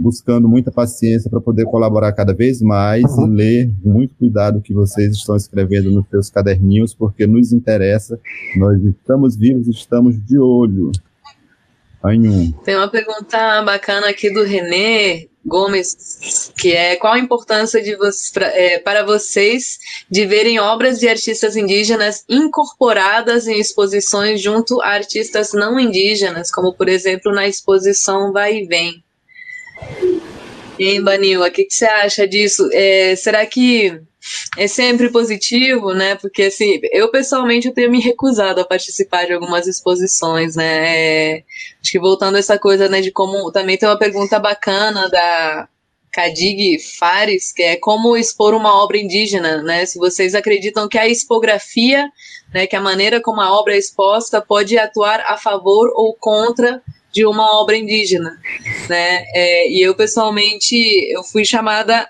buscando muita paciência para poder colaborar cada vez mais e ler muito cuidado o que vocês estão escrevendo nos seus caderninhos, porque nos interessa, nós estamos vivos, estamos de olho. Tem uma pergunta bacana aqui do Renê, Gomes, que é qual a importância de é, para vocês de verem obras de artistas indígenas incorporadas em exposições junto a artistas não indígenas, como por exemplo na exposição Vai e Vem. Aí, Banil, o que, que você acha disso? É, será que é sempre positivo, né? Porque assim, eu pessoalmente eu tenho me recusado a participar de algumas exposições, né? É, acho que voltando a essa coisa, né, de como também tem uma pergunta bacana da Kadig Fares, que é como expor uma obra indígena, né? Se vocês acreditam que a expografia, né, que a maneira como a obra é exposta pode atuar a favor ou contra de uma obra indígena, né? É, e eu pessoalmente eu fui chamada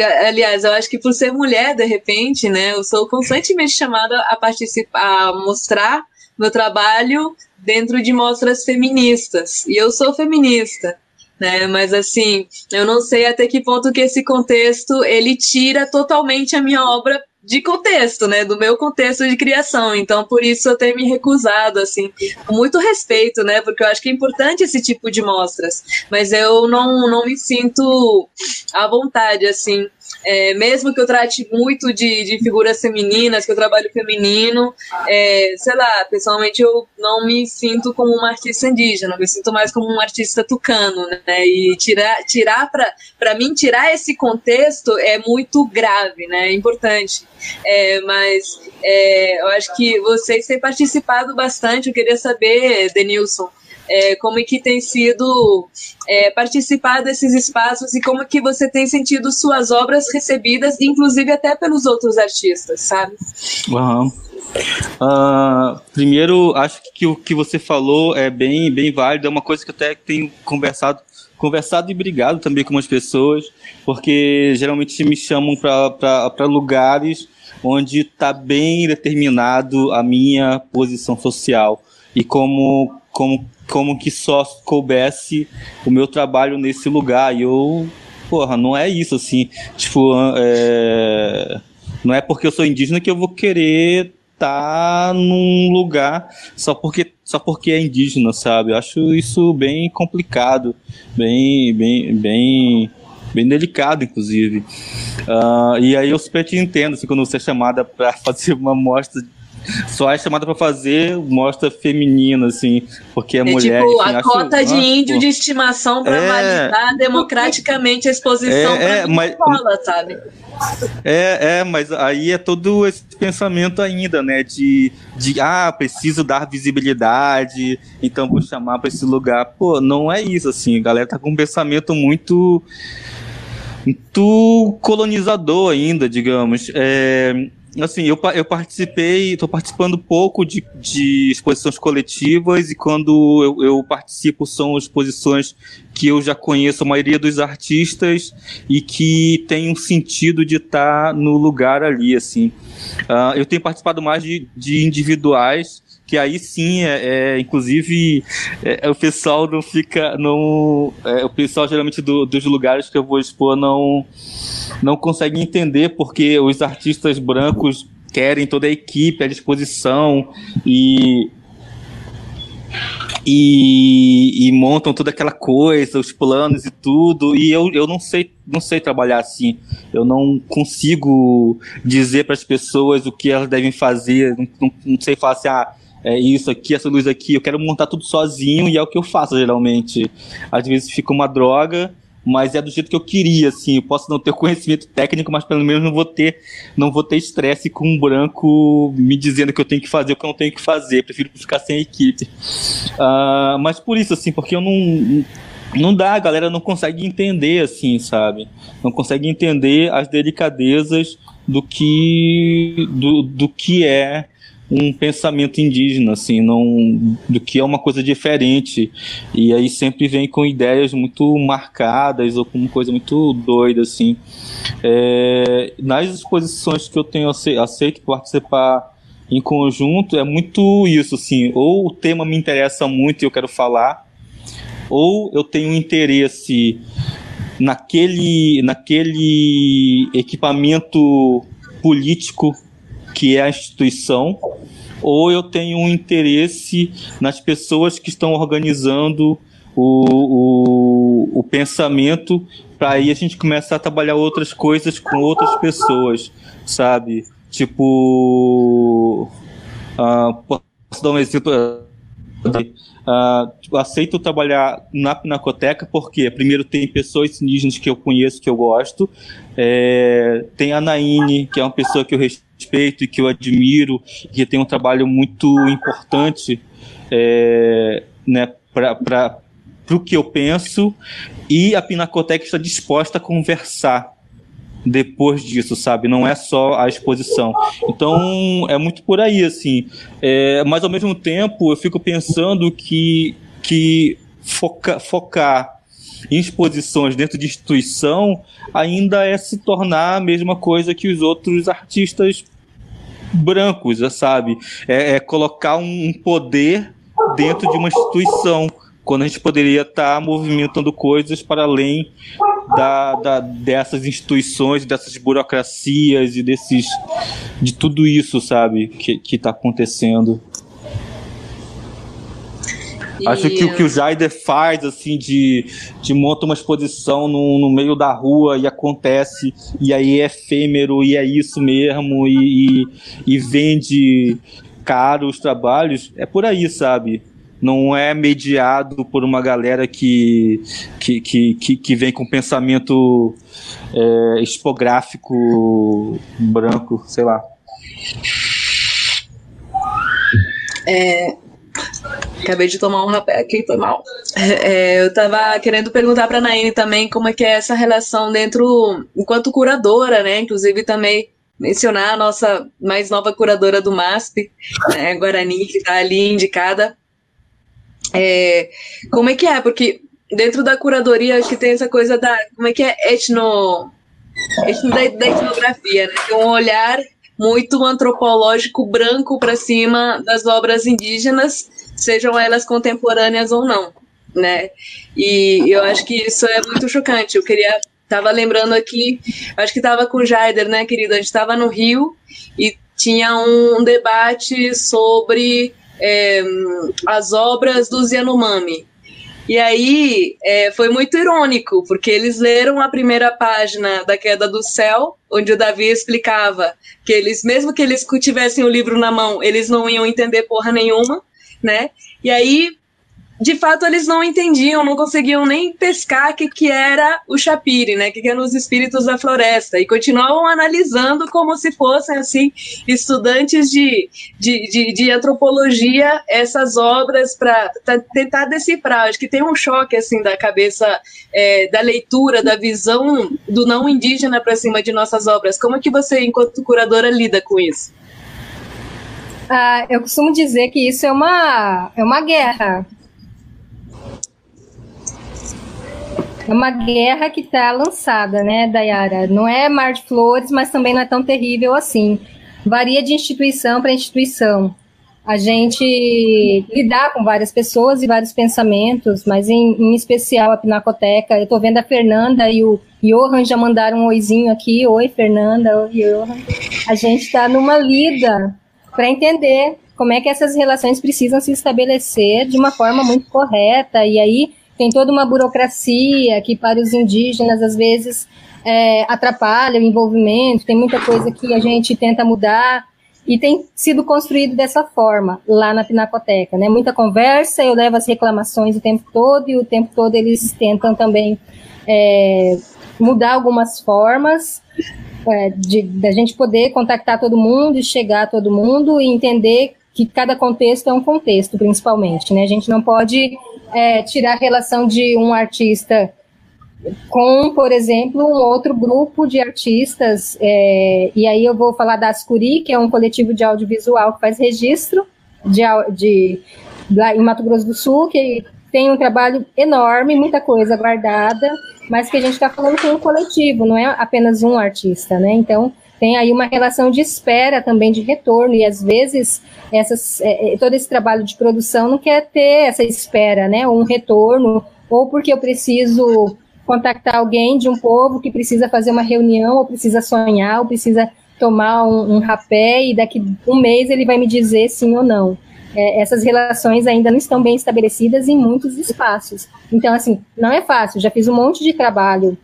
Aliás, eu acho que por ser mulher, de repente, né, eu sou constantemente chamada a participar, a mostrar meu trabalho dentro de mostras feministas. E eu sou feminista, né? Mas assim, eu não sei até que ponto que esse contexto ele tira totalmente a minha obra de contexto, né, do meu contexto de criação. Então, por isso eu tenho me recusado, assim, com muito respeito, né, porque eu acho que é importante esse tipo de mostras, mas eu não, não me sinto à vontade, assim. É, mesmo que eu trate muito de, de figuras femininas, que eu trabalho feminino, é, sei lá, pessoalmente eu não me sinto como uma artista indígena, me sinto mais como um artista tucano, né? E tirar, tirar para mim, tirar esse contexto é muito grave, né? É importante. É, mas é, eu acho que vocês têm participado bastante, eu queria saber, Denilson, é, como é que tem sido é, participar desses espaços e como é que você tem sentido suas obras recebidas, inclusive até pelos outros artistas, sabe? Uhum. Uh, primeiro, acho que o que você falou é bem, bem válido, é uma coisa que eu até tenho conversado conversado e brigado também com as pessoas, porque geralmente me chamam para lugares onde está bem determinado a minha posição social e como, como como que só coubesse o meu trabalho nesse lugar. E eu, porra, não é isso, assim. Tipo, é... não é porque eu sou indígena que eu vou querer estar tá num lugar só porque só porque é indígena, sabe? Eu acho isso bem complicado, bem bem bem bem delicado, inclusive. Uh, e aí eu super te entendo, assim, quando você é chamada para fazer uma mostra só é chamada para fazer mostra feminina, assim, porque é, é mulher. Tipo, enfim, a cota acho, de índio de estimação para é... validar democraticamente a exposição é, é, mas... escola, sabe? É, é, mas aí é todo esse pensamento ainda, né? De, de ah, preciso dar visibilidade, então vou chamar para esse lugar. Pô, não é isso, assim. A galera tá com um pensamento muito. muito colonizador ainda, digamos. É, assim, eu, eu participei, estou participando pouco de, de exposições coletivas e quando eu, eu, participo são exposições que eu já conheço a maioria dos artistas e que tem um sentido de estar tá no lugar ali, assim. Uh, eu tenho participado mais de, de individuais, que aí sim é, é inclusive é, o pessoal não fica não é, o pessoal geralmente do, dos lugares que eu vou expor não não consegue entender porque os artistas brancos querem toda a equipe à disposição e e, e, montam toda aquela coisa, os planos e tudo, e eu, eu não sei não sei trabalhar assim. Eu não consigo dizer para as pessoas o que elas devem fazer. Não, não, não, sei falar assim, ah, é isso aqui, essa luz aqui. Eu quero montar tudo sozinho e é o que eu faço geralmente. Às vezes fica uma droga, mas é do jeito que eu queria, assim. Eu posso não ter conhecimento técnico, mas pelo menos não vou ter, não vou ter estresse com um branco me dizendo que eu tenho que fazer o que eu não tenho que fazer. Prefiro ficar sem equipe. Uh, mas por isso, assim, porque eu não não dá, a galera não consegue entender, assim, sabe? Não consegue entender as delicadezas do que do, do que é um pensamento indígena, assim, não do que é uma coisa diferente. E aí sempre vem com ideias muito marcadas ou com uma coisa muito doida, assim. É, nas exposições que eu tenho aceito participar em conjunto, é muito isso, assim, ou o tema me interessa muito e eu quero falar, ou eu tenho interesse naquele, naquele equipamento político que é a instituição, ou eu tenho um interesse nas pessoas que estão organizando o, o, o pensamento para aí a gente começar a trabalhar outras coisas com outras pessoas, sabe? Tipo, uh, posso dar um exemplo? Uh, aceito trabalhar na Pinacoteca porque, primeiro, tem pessoas indígenas que eu conheço, que eu gosto. É, tem a Naine, que é uma pessoa que eu respeito e que eu admiro, que tem um trabalho muito importante é, né, para o que eu penso. E a Pinacoteca está disposta a conversar depois disso, sabe? Não é só a exposição. Então, é muito por aí, assim. É, mas, ao mesmo tempo, eu fico pensando que, que foca, focar exposições dentro de instituição ainda é se tornar a mesma coisa que os outros artistas brancos, sabe? É, é colocar um poder dentro de uma instituição quando a gente poderia estar tá movimentando coisas para além da, da, dessas instituições, dessas burocracias e desses de tudo isso, sabe, que está acontecendo. Acho que o que o Jaider faz, assim, de, de monta uma exposição no, no meio da rua e acontece, e aí é efêmero, e é isso mesmo, e, e, e vende caro os trabalhos, é por aí, sabe? Não é mediado por uma galera que, que, que, que, que vem com pensamento é, expográfico branco, sei lá. É, Acabei de tomar um rapé aqui, foi mal. É, eu tava querendo perguntar pra Naine também como é que é essa relação dentro, enquanto curadora, né? Inclusive também mencionar a nossa mais nova curadora do MASP, né, Guarani, que está ali indicada. É, como é que é? Porque dentro da curadoria acho que tem essa coisa da. Como é que é? Etno. etno da, da etnografia, né? Tem um olhar muito antropológico branco para cima das obras indígenas, sejam elas contemporâneas ou não, né? E eu acho que isso é muito chocante. Eu queria tava lembrando aqui, acho que tava com o Jaider, né, querido? A gente estava no Rio e tinha um debate sobre é, as obras dos Yanomami. E aí é, foi muito irônico, porque eles leram a primeira página da Queda do Céu, onde o Davi explicava que eles, mesmo que eles tivessem o livro na mão, eles não iam entender porra nenhuma, né? E aí de fato eles não entendiam, não conseguiam nem pescar o que, que era o chapire, né? O que, que eram os espíritos da floresta. E continuavam analisando como se fossem, assim, estudantes de, de, de, de antropologia essas obras para tentar decifrar. Acho que tem um choque, assim, da cabeça, é, da leitura, da visão do não indígena para cima de nossas obras. Como é que você, enquanto curadora, lida com isso? Ah, eu costumo dizer que isso é uma, é uma guerra É uma guerra que está lançada, né, Dayara? Não é mar de flores, mas também não é tão terrível assim. Varia de instituição para instituição. A gente lidar com várias pessoas e vários pensamentos, mas em, em especial a Pinacoteca. Eu estou vendo a Fernanda e o Johan já mandaram um oizinho aqui. Oi, Fernanda. Oi, Johan. A gente está numa lida para entender como é que essas relações precisam se estabelecer de uma forma muito correta. E aí tem toda uma burocracia que para os indígenas às vezes é, atrapalha o envolvimento, tem muita coisa que a gente tenta mudar e tem sido construído dessa forma lá na Pinacoteca, né? Muita conversa, eu levo as reclamações o tempo todo e o tempo todo eles tentam também é, mudar algumas formas é, de da gente poder contactar todo mundo e chegar a todo mundo e entender que cada contexto é um contexto, principalmente, né? A gente não pode é, tirar a relação de um artista com, por exemplo, um outro grupo de artistas, é, e aí eu vou falar da Ascuri, que é um coletivo de audiovisual que faz registro de, de, lá em Mato Grosso do Sul, que tem um trabalho enorme, muita coisa guardada, mas que a gente está falando com um coletivo, não é apenas um artista, né? Então, tem aí uma relação de espera também de retorno, e às vezes essas, é, é, todo esse trabalho de produção não quer ter essa espera, né? Um retorno, ou porque eu preciso contactar alguém de um povo que precisa fazer uma reunião, ou precisa sonhar, ou precisa tomar um, um rapé, e daqui um mês ele vai me dizer sim ou não. É, essas relações ainda não estão bem estabelecidas em muitos espaços. Então, assim, não é fácil. Já fiz um monte de trabalho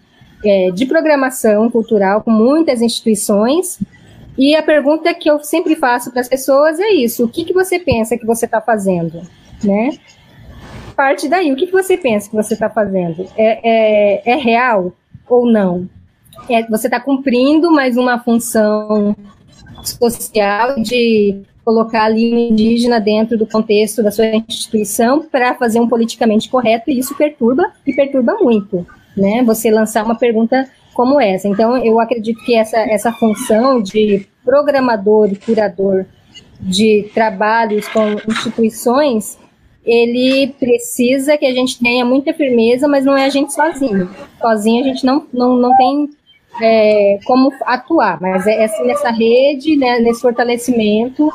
é, de programação cultural com muitas instituições. E a pergunta que eu sempre faço para as pessoas é isso: o que, que você pensa que você está fazendo? Né? Parte daí, o que, que você pensa que você está fazendo? É, é, é, real ou não? É, você está cumprindo mais uma função social de colocar ali um indígena dentro do contexto da sua instituição para fazer um politicamente correto, e isso perturba e perturba muito né? Você lançar uma pergunta como essa. Então, eu acredito que essa, essa função de programador e curador de trabalhos com instituições, ele precisa que a gente tenha muita firmeza, mas não é a gente sozinho. Sozinho a gente não, não, não tem é, como atuar, mas é assim, nessa rede, né, nesse fortalecimento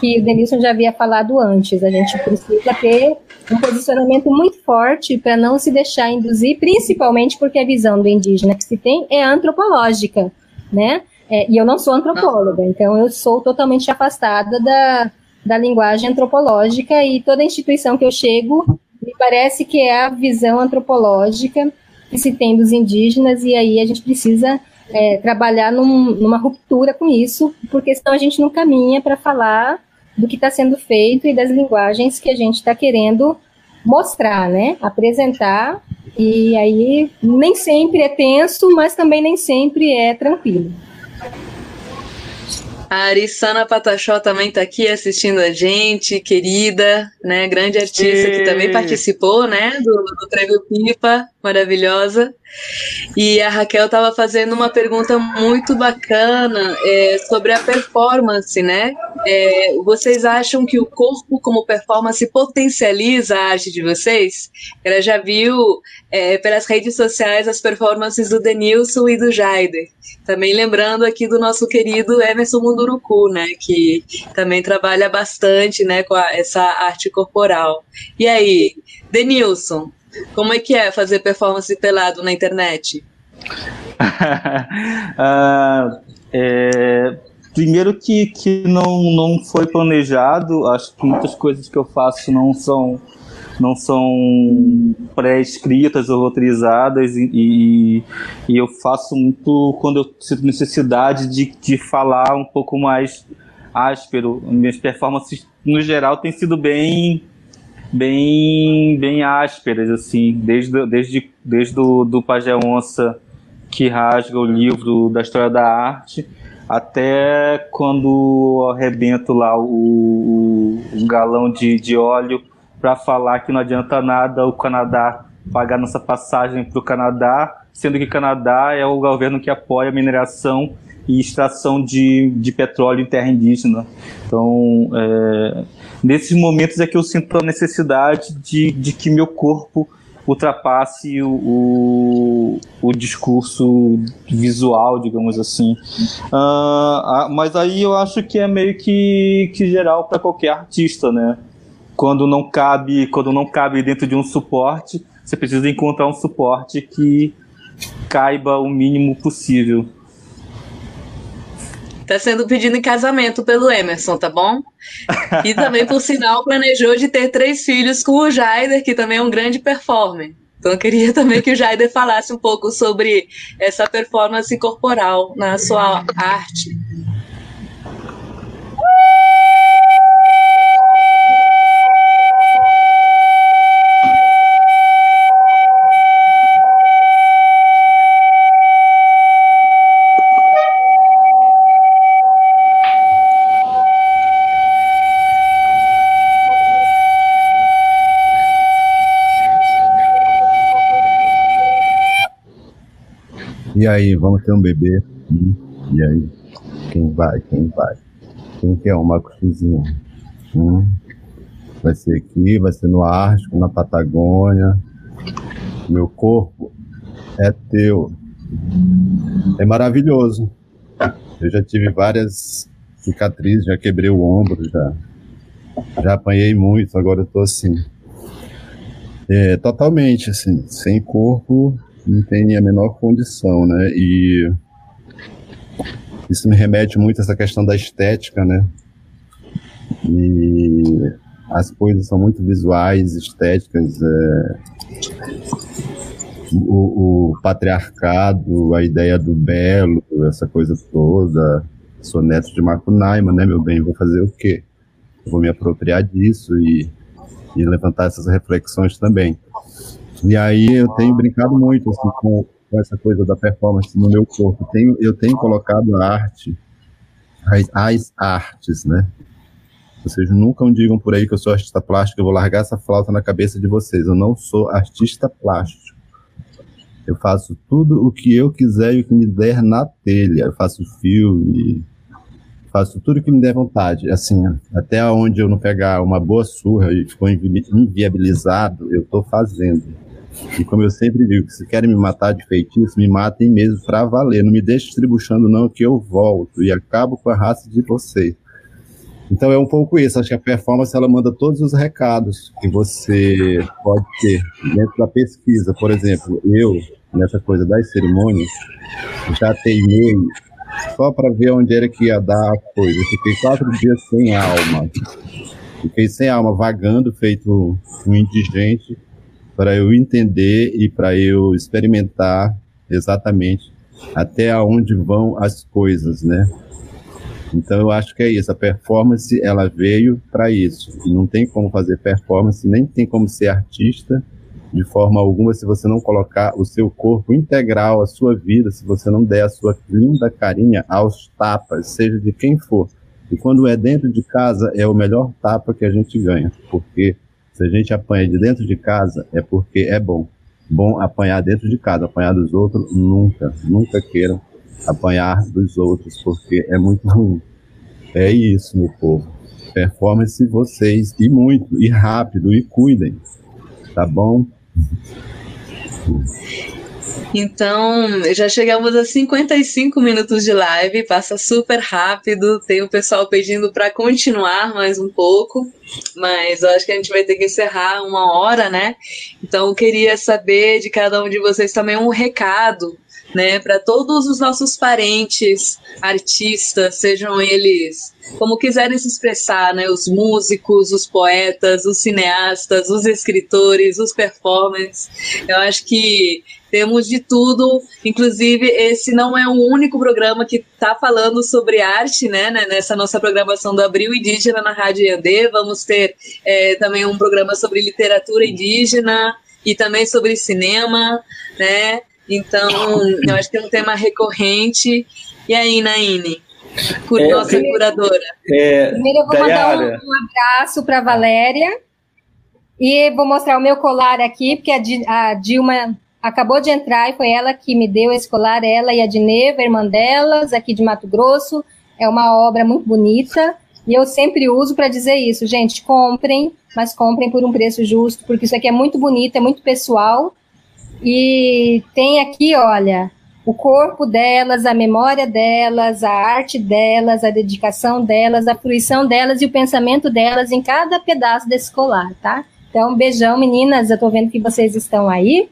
que o Denilson já havia falado antes. A gente precisa ter um posicionamento muito forte para não se deixar induzir, principalmente porque a visão do indígena que se tem é antropológica, né? É, e eu não sou antropóloga, então eu sou totalmente afastada da, da linguagem antropológica e toda instituição que eu chego parece que é a visão antropológica que se tem dos indígenas, e aí a gente precisa é, trabalhar num, numa ruptura com isso, porque senão a gente não caminha para falar do que está sendo feito e das linguagens que a gente está querendo mostrar, né? Apresentar, e aí nem sempre é tenso, mas também nem sempre é tranquilo. A Arissana Patachó também está aqui assistindo a gente, querida, né? Grande artista que também participou, né? Do, do Prêmio Pipa, maravilhosa. E a Raquel estava fazendo uma pergunta muito bacana é, sobre a performance, né? É, vocês acham que o corpo como performance potencializa a arte de vocês? Ela já viu é, pelas redes sociais as performances do Denilson e do Jaider. Também lembrando aqui do nosso querido Emerson Munduruku, né? Que também trabalha bastante, né? Com a, essa arte corporal. E aí, Denilson, como é que é fazer performance pelado na internet? uh, é, primeiro que, que não, não foi planejado, acho que muitas coisas que eu faço não são não são pré-escritas ou roteirizadas e, e, e, eu faço muito quando eu sinto necessidade de, de falar um pouco mais áspero. Minhas performances, no geral, têm sido bem bem bem ásperas assim desde desde desde do, do Pajé Onça que rasga o livro da história da arte até quando arrebento lá o, o, galão de, de óleo para falar que não adianta nada o Canadá pagar nossa passagem para o Canadá, sendo que o Canadá é o governo que apoia a mineração e extração de, de petróleo em terra indígena. Então, é, nesses momentos é que eu sinto a necessidade de, de que meu corpo ultrapasse o, o, o discurso visual, digamos assim. Uh, mas aí eu acho que é meio que, que geral para qualquer artista, né? Quando não cabe, quando não cabe dentro de um suporte, você precisa encontrar um suporte que caiba o mínimo possível. Tá sendo pedido em casamento pelo Emerson, tá bom? E também, por sinal, planejou de ter três filhos com o Jaider, que também é um grande performer. Então eu queria também que o Jaider falasse um pouco sobre essa performance corporal na sua arte. E aí, vamos ter um bebê? Hum, e aí? Quem vai? Quem vai? Quem quer um macuxizinho? Hum, vai ser aqui, vai ser no Ártico, na Patagônia. Meu corpo é teu. É maravilhoso. Eu já tive várias cicatrizes, já quebrei o ombro, já, já apanhei muito, agora eu tô assim. É, totalmente, assim, sem corpo, não tem a menor condição, né? E isso me remete muito a essa questão da estética, né? E as coisas são muito visuais, estéticas. É... O, o, patriarcado, a ideia do belo, essa coisa toda. Sou neto de Macunaíma, né, meu bem? Vou fazer o quê? Vou me apropriar disso e, e levantar essas reflexões também. E aí eu tenho brincado muito assim, com, com essa coisa da performance no meu corpo. Tenho, eu tenho colocado a arte, as, as artes, né? Vocês nunca digam por aí que eu sou artista plástico, eu vou largar essa flauta na cabeça de vocês. Eu não sou artista plástico. Eu faço tudo o que eu quiser e o que me der na telha. Eu faço filme, faço tudo o que me der vontade. Assim, até onde eu não pegar uma boa surra e ficou inviabilizado, eu estou fazendo. E como eu sempre digo, se querem me matar de feitiço, me matem mesmo para valer. Não me deixe estribuchando, não, que eu volto e acabo com a raça de vocês. Então é um pouco isso. Acho que a performance ela manda todos os recados que você pode ter dentro da pesquisa. Por exemplo, eu, nessa coisa das cerimônias, já teimei só para ver onde era que ia dar a coisa. fiquei quatro dias sem alma. Fiquei sem alma, vagando, feito um indigente para eu entender e para eu experimentar exatamente até onde vão as coisas, né? Então eu acho que é isso. A performance ela veio para isso. Não tem como fazer performance, nem tem como ser artista de forma alguma se você não colocar o seu corpo integral, a sua vida, se você não der a sua linda carinha aos tapas, seja de quem for. E quando é dentro de casa, é o melhor tapa que a gente ganha, porque se a gente apanha de dentro de casa, é porque é bom. Bom apanhar dentro de casa, apanhar dos outros, nunca, nunca queiram apanhar dos outros, porque é muito ruim. É isso, meu povo. Performance vocês, e muito, e rápido, e cuidem, tá bom? Então, já chegamos a 55 minutos de live, passa super rápido. Tem o pessoal pedindo para continuar mais um pouco, mas eu acho que a gente vai ter que encerrar uma hora, né? Então, eu queria saber de cada um de vocês também um recado né, para todos os nossos parentes artistas, sejam eles como quiserem se expressar, né, os músicos, os poetas, os cineastas, os escritores, os performers. Eu acho que temos de tudo, inclusive esse não é o único programa que está falando sobre arte, né, né, nessa nossa programação do Abril Indígena na Rádio Iandê. Vamos ter é, também um programa sobre literatura indígena e também sobre cinema, né? Então, eu acho que é um tema recorrente. E aí, Naine? Cur é, nossa curadora. É, Primeiro eu vou Dayara. mandar um, um abraço para Valéria. E vou mostrar o meu colar aqui, porque a, a, Dilma acabou de entrar e foi ela que me deu esse colar, ela e a Dineva, irmã delas, aqui de Mato Grosso. É uma obra muito bonita. E eu sempre uso para dizer isso, gente, comprem, mas comprem por um preço justo, porque isso aqui é muito bonito, é muito pessoal e tem aqui, olha, o corpo delas, a memória delas, a arte delas, a dedicação delas, a fruição delas e o pensamento delas em cada pedaço desse colar, tá? Então, beijão, meninas. Eu tô vendo que vocês estão aí.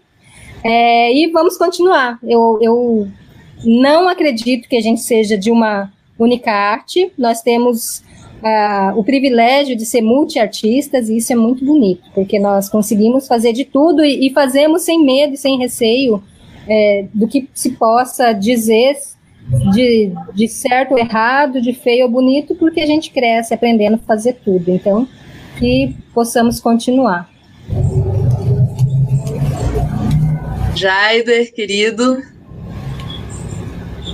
É, e vamos continuar. Eu, eu não acredito que a gente seja de uma única arte. Nós temos uh, o privilégio de ser multiartistas, e isso é muito bonito, porque nós conseguimos fazer de tudo e, e fazemos sem medo e sem receio é, do que se possa dizer de, de certo ou errado, de feio ou bonito, porque a gente cresce aprendendo a fazer tudo. Então, que possamos continuar. Jaider, querido,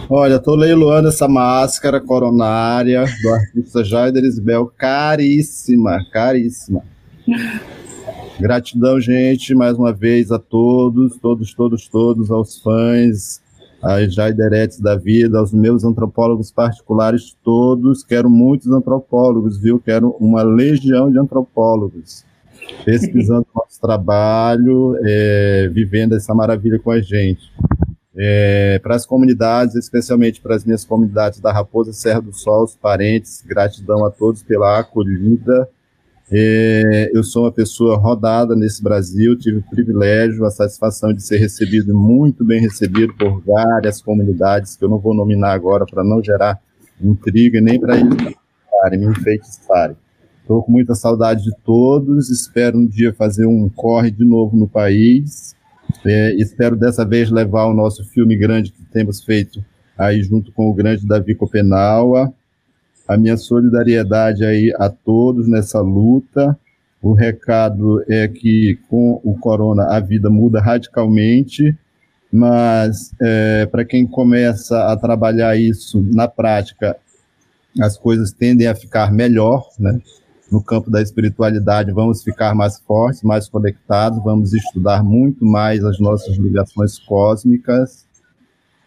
Olha, tô leiloando essa máscara coronária do artista Jaider Isbel, caríssima, caríssima. Gratidão, gente, mais uma vez a todos, todos, todos, todos, aos fãs, às Jaideretes da vida, aos meus antropólogos particulares todos. Quero muitos antropólogos, viu? Quero uma legião de antropólogos pesquisando nosso trabalho, é, vivendo essa maravilha com a gente é, para as comunidades, especialmente para as minhas comunidades da Raposa Serra do Sol, os parentes, gratidão a todos pela acolhida. É, eu sou uma pessoa rodada nesse Brasil, tive o privilégio, a satisfação de ser recebido, muito bem recebido por várias comunidades, que eu não vou nominar agora para não gerar intriga, nem para eles me enfeitiçarem. Estou com muita saudade de todos, espero um dia fazer um corre de novo no país, é, espero dessa vez levar o nosso filme grande que temos feito aí junto com o grande Davi Copenaua. A minha solidariedade aí a todos nessa luta. O recado é que com o corona a vida muda radicalmente, mas é, para quem começa a trabalhar isso na prática, as coisas tendem a ficar melhor, né? No campo da espiritualidade, vamos ficar mais fortes, mais conectados, vamos estudar muito mais as nossas ligações cósmicas.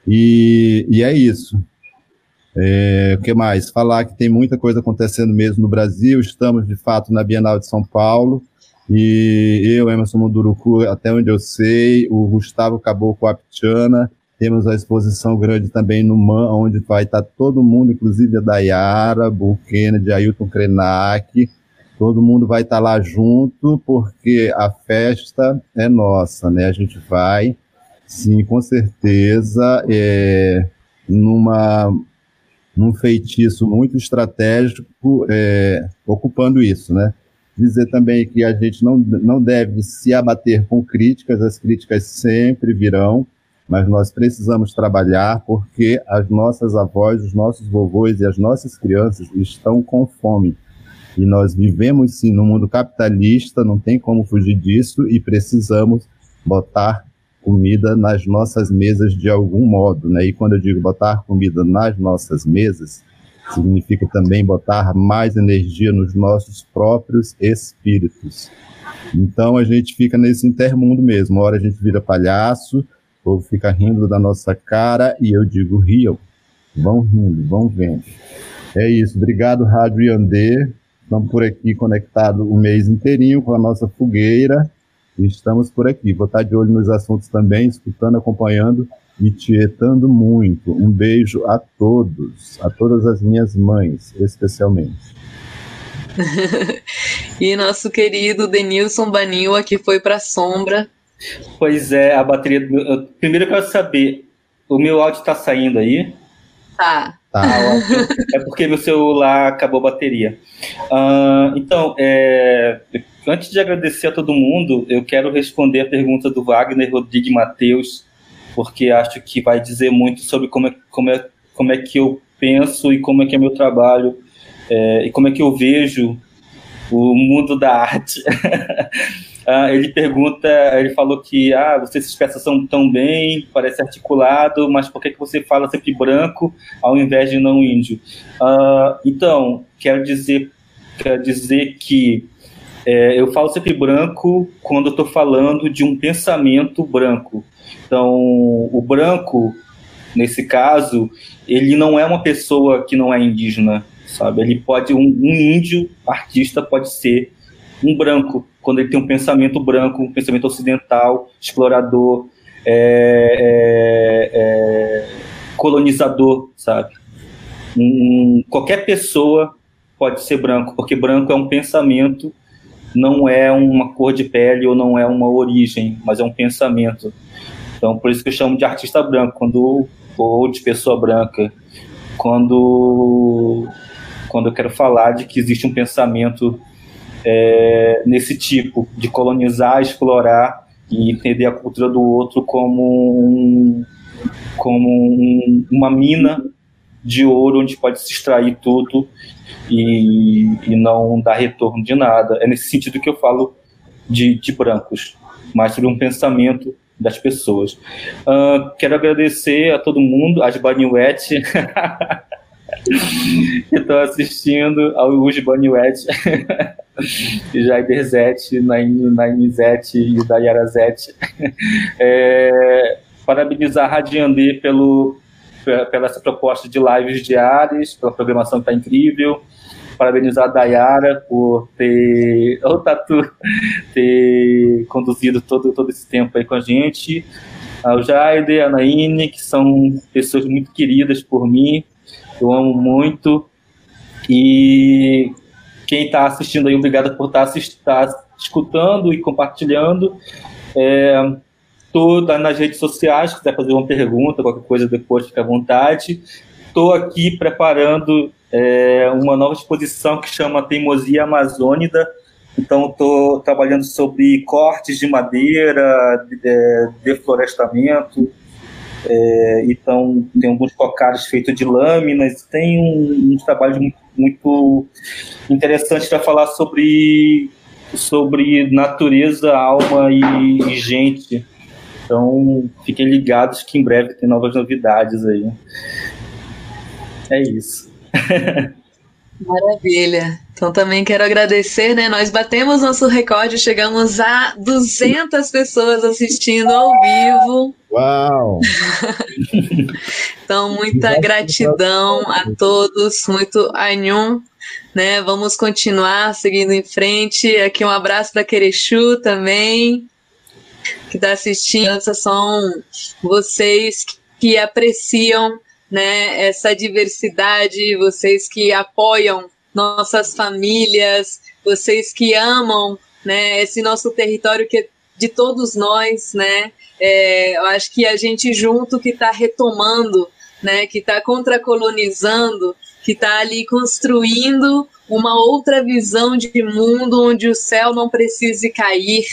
E, e é isso. É, o que mais? Falar que tem muita coisa acontecendo mesmo no Brasil. Estamos, de fato, na Bienal de São Paulo. E eu, Emerson Munduruku, até onde eu sei, o Gustavo Caboclo Aptiana, temos a exposição grande também no MAN, onde vai estar todo mundo, inclusive a Dayara, Bull Kennedy, Ailton Krenak, todo mundo vai estar lá junto, porque a festa é nossa, né? A gente vai, sim, com certeza, é, numa, num feitiço muito estratégico, é, ocupando isso, né? Dizer também que a gente não, não deve se abater com críticas, as críticas sempre virão, mas nós precisamos trabalhar porque as nossas avós, os nossos vovôs e as nossas crianças estão com fome. E nós vivemos sim no mundo capitalista, não tem como fugir disso e precisamos botar comida nas nossas mesas de algum modo, né? E quando eu digo botar comida nas nossas mesas, significa também botar mais energia nos nossos próprios espíritos. Então a gente fica nesse intermundo mesmo. Uma hora a gente vira palhaço, ou fica rindo da nossa cara, e eu digo riam. Vão rindo, vão vendo. É isso. Obrigado, Rádio Iandê. Estamos por aqui conectados o mês inteirinho com a nossa fogueira. E estamos por aqui. Vou estar de olho nos assuntos também, escutando, acompanhando e tietando muito. Um beijo a todos, a todas as minhas mães, especialmente. e nosso querido Denilson Banil aqui foi para a sombra. Pois é, a bateria. Primeiro eu quero saber, o meu áudio está saindo aí? Tá. Tá. É porque meu celular acabou a bateria. Uh, então, é, antes de agradecer a todo mundo, eu quero responder a pergunta do Wagner Rodrigues Mateus, porque acho que vai dizer muito sobre como é, como é, como é que eu penso e como é que é meu trabalho é, e como é que eu vejo o mundo da arte. Uh, ele pergunta, ele falou que ah, você se expressa tão bem, parece articulado, mas por que, que você fala sempre branco ao invés de não índio? Uh, então, quero dizer, quero dizer que é, eu falo sempre branco quando estou falando de um pensamento branco. Então, o branco, nesse caso, ele não é uma pessoa que não é indígena, sabe? Ele pode, um, um índio artista pode ser um branco, quando ele tem um pensamento branco, um pensamento ocidental, explorador, é, é, é, colonizador, sabe? Um, qualquer pessoa pode ser branco, porque branco é um pensamento, não é uma cor de pele ou não é uma origem, mas é um pensamento. Então, por isso que eu chamo de artista branco, quando ou de pessoa branca, quando quando eu quero falar de que existe um pensamento é, nesse tipo de colonizar, explorar e entender a cultura do outro como, um, como um, uma mina de ouro onde pode se extrair tudo e, e não dar retorno de nada. É nesse sentido que eu falo de, de brancos, mais sobre um pensamento das pessoas. Uh, quero agradecer a todo mundo, as Baniwete, estão assistindo ao Uji Baniwete. Jaider Zete, Naime Zete e Dayara Zete. É, parabenizar a Radiandê pelo, pela essa proposta de lives diárias, pela programação que está incrível. Parabenizar a Dayara por ter, oh, Tatu, ter conduzido todo, todo esse tempo aí com a gente. Ao Jaider, a Naine, que são pessoas muito queridas por mim, eu amo muito. E quem está assistindo aí, obrigado por estar tá tá escutando e compartilhando. É, nas redes sociais, se quiser fazer uma pergunta, qualquer coisa depois, fica à vontade. Estou aqui preparando é, uma nova exposição que chama Teimosia Amazônida. Então, estou trabalhando sobre cortes de madeira, de, deflorestamento. É, então, tem alguns cocados feitos de lâminas. Tem um, um trabalho muito muito interessante para falar sobre, sobre natureza, alma e, e, gente. Então, fiquem ligados que em breve tem novas novidades aí. É isso. Maravilha. Então também quero agradecer, né? Nós batemos nosso recorde, chegamos a 200 pessoas assistindo ao vivo. Uau! então muita gratidão a todos, muito anhum, né? Vamos continuar seguindo em frente. Aqui um abraço para Querechu também, que está assistindo. São vocês que apreciam né, essa diversidade, vocês que apoiam nossas famílias, vocês que amam né, esse nosso território que é de todos nós, né? É, eu acho que a gente junto que está retomando, né, que está contracolonizando, que está ali construindo uma outra visão de mundo onde o céu não precise cair,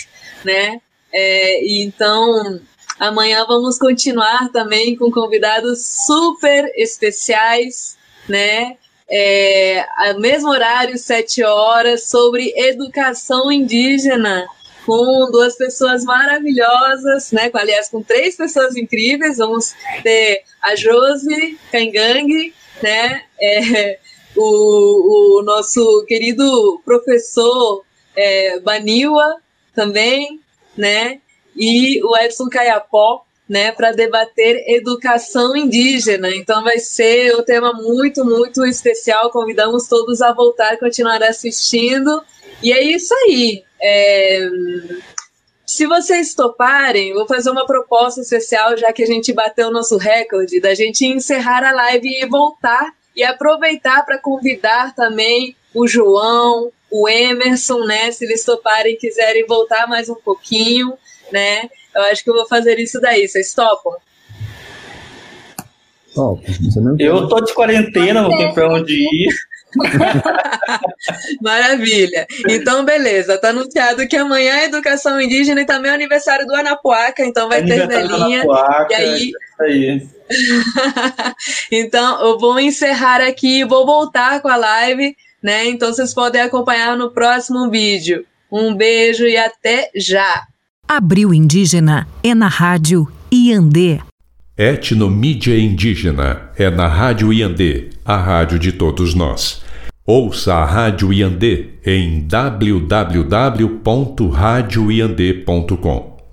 né? É, então, amanhã vamos continuar também com convidados super especiais, né? É, ao mesmo horário, sete horas, sobre educação indígena, com duas pessoas maravilhosas, né? Aliás, com três pessoas incríveis. Vamos ter a Josi Kangang, né? É, o, o, nosso querido professor é, Baniwa também, né? E o Edson Caiapó, né, para debater educação indígena. Então vai ser um tema muito, muito especial. Convidamos todos a voltar, continuar assistindo. E é isso aí. É... Se vocês toparem, vou fazer uma proposta especial, já que a gente bateu o nosso recorde, da gente encerrar a live e voltar e aproveitar para convidar também o João, o Emerson, né? Se eles toparem quiserem voltar mais um pouquinho, né? Eu acho que eu vou fazer isso daí. Vocês topam? Top. Eu tô de quarentena, não tem para onde ir. Maravilha. Então, beleza. Tá anunciado que amanhã é educação indígena e também é o aniversário do Anapuaca, então vai ter velhinha. e aí... É aí. então, eu vou encerrar aqui e vou voltar com a live, né? Então vocês podem acompanhar no próximo vídeo. Um beijo e até já. Abril Indígena é na rádio Iandê. Etnomídia Indígena é na Rádio Iandê, a rádio de todos nós. Ouça a Rádio Iandê em www.radioiandê.com.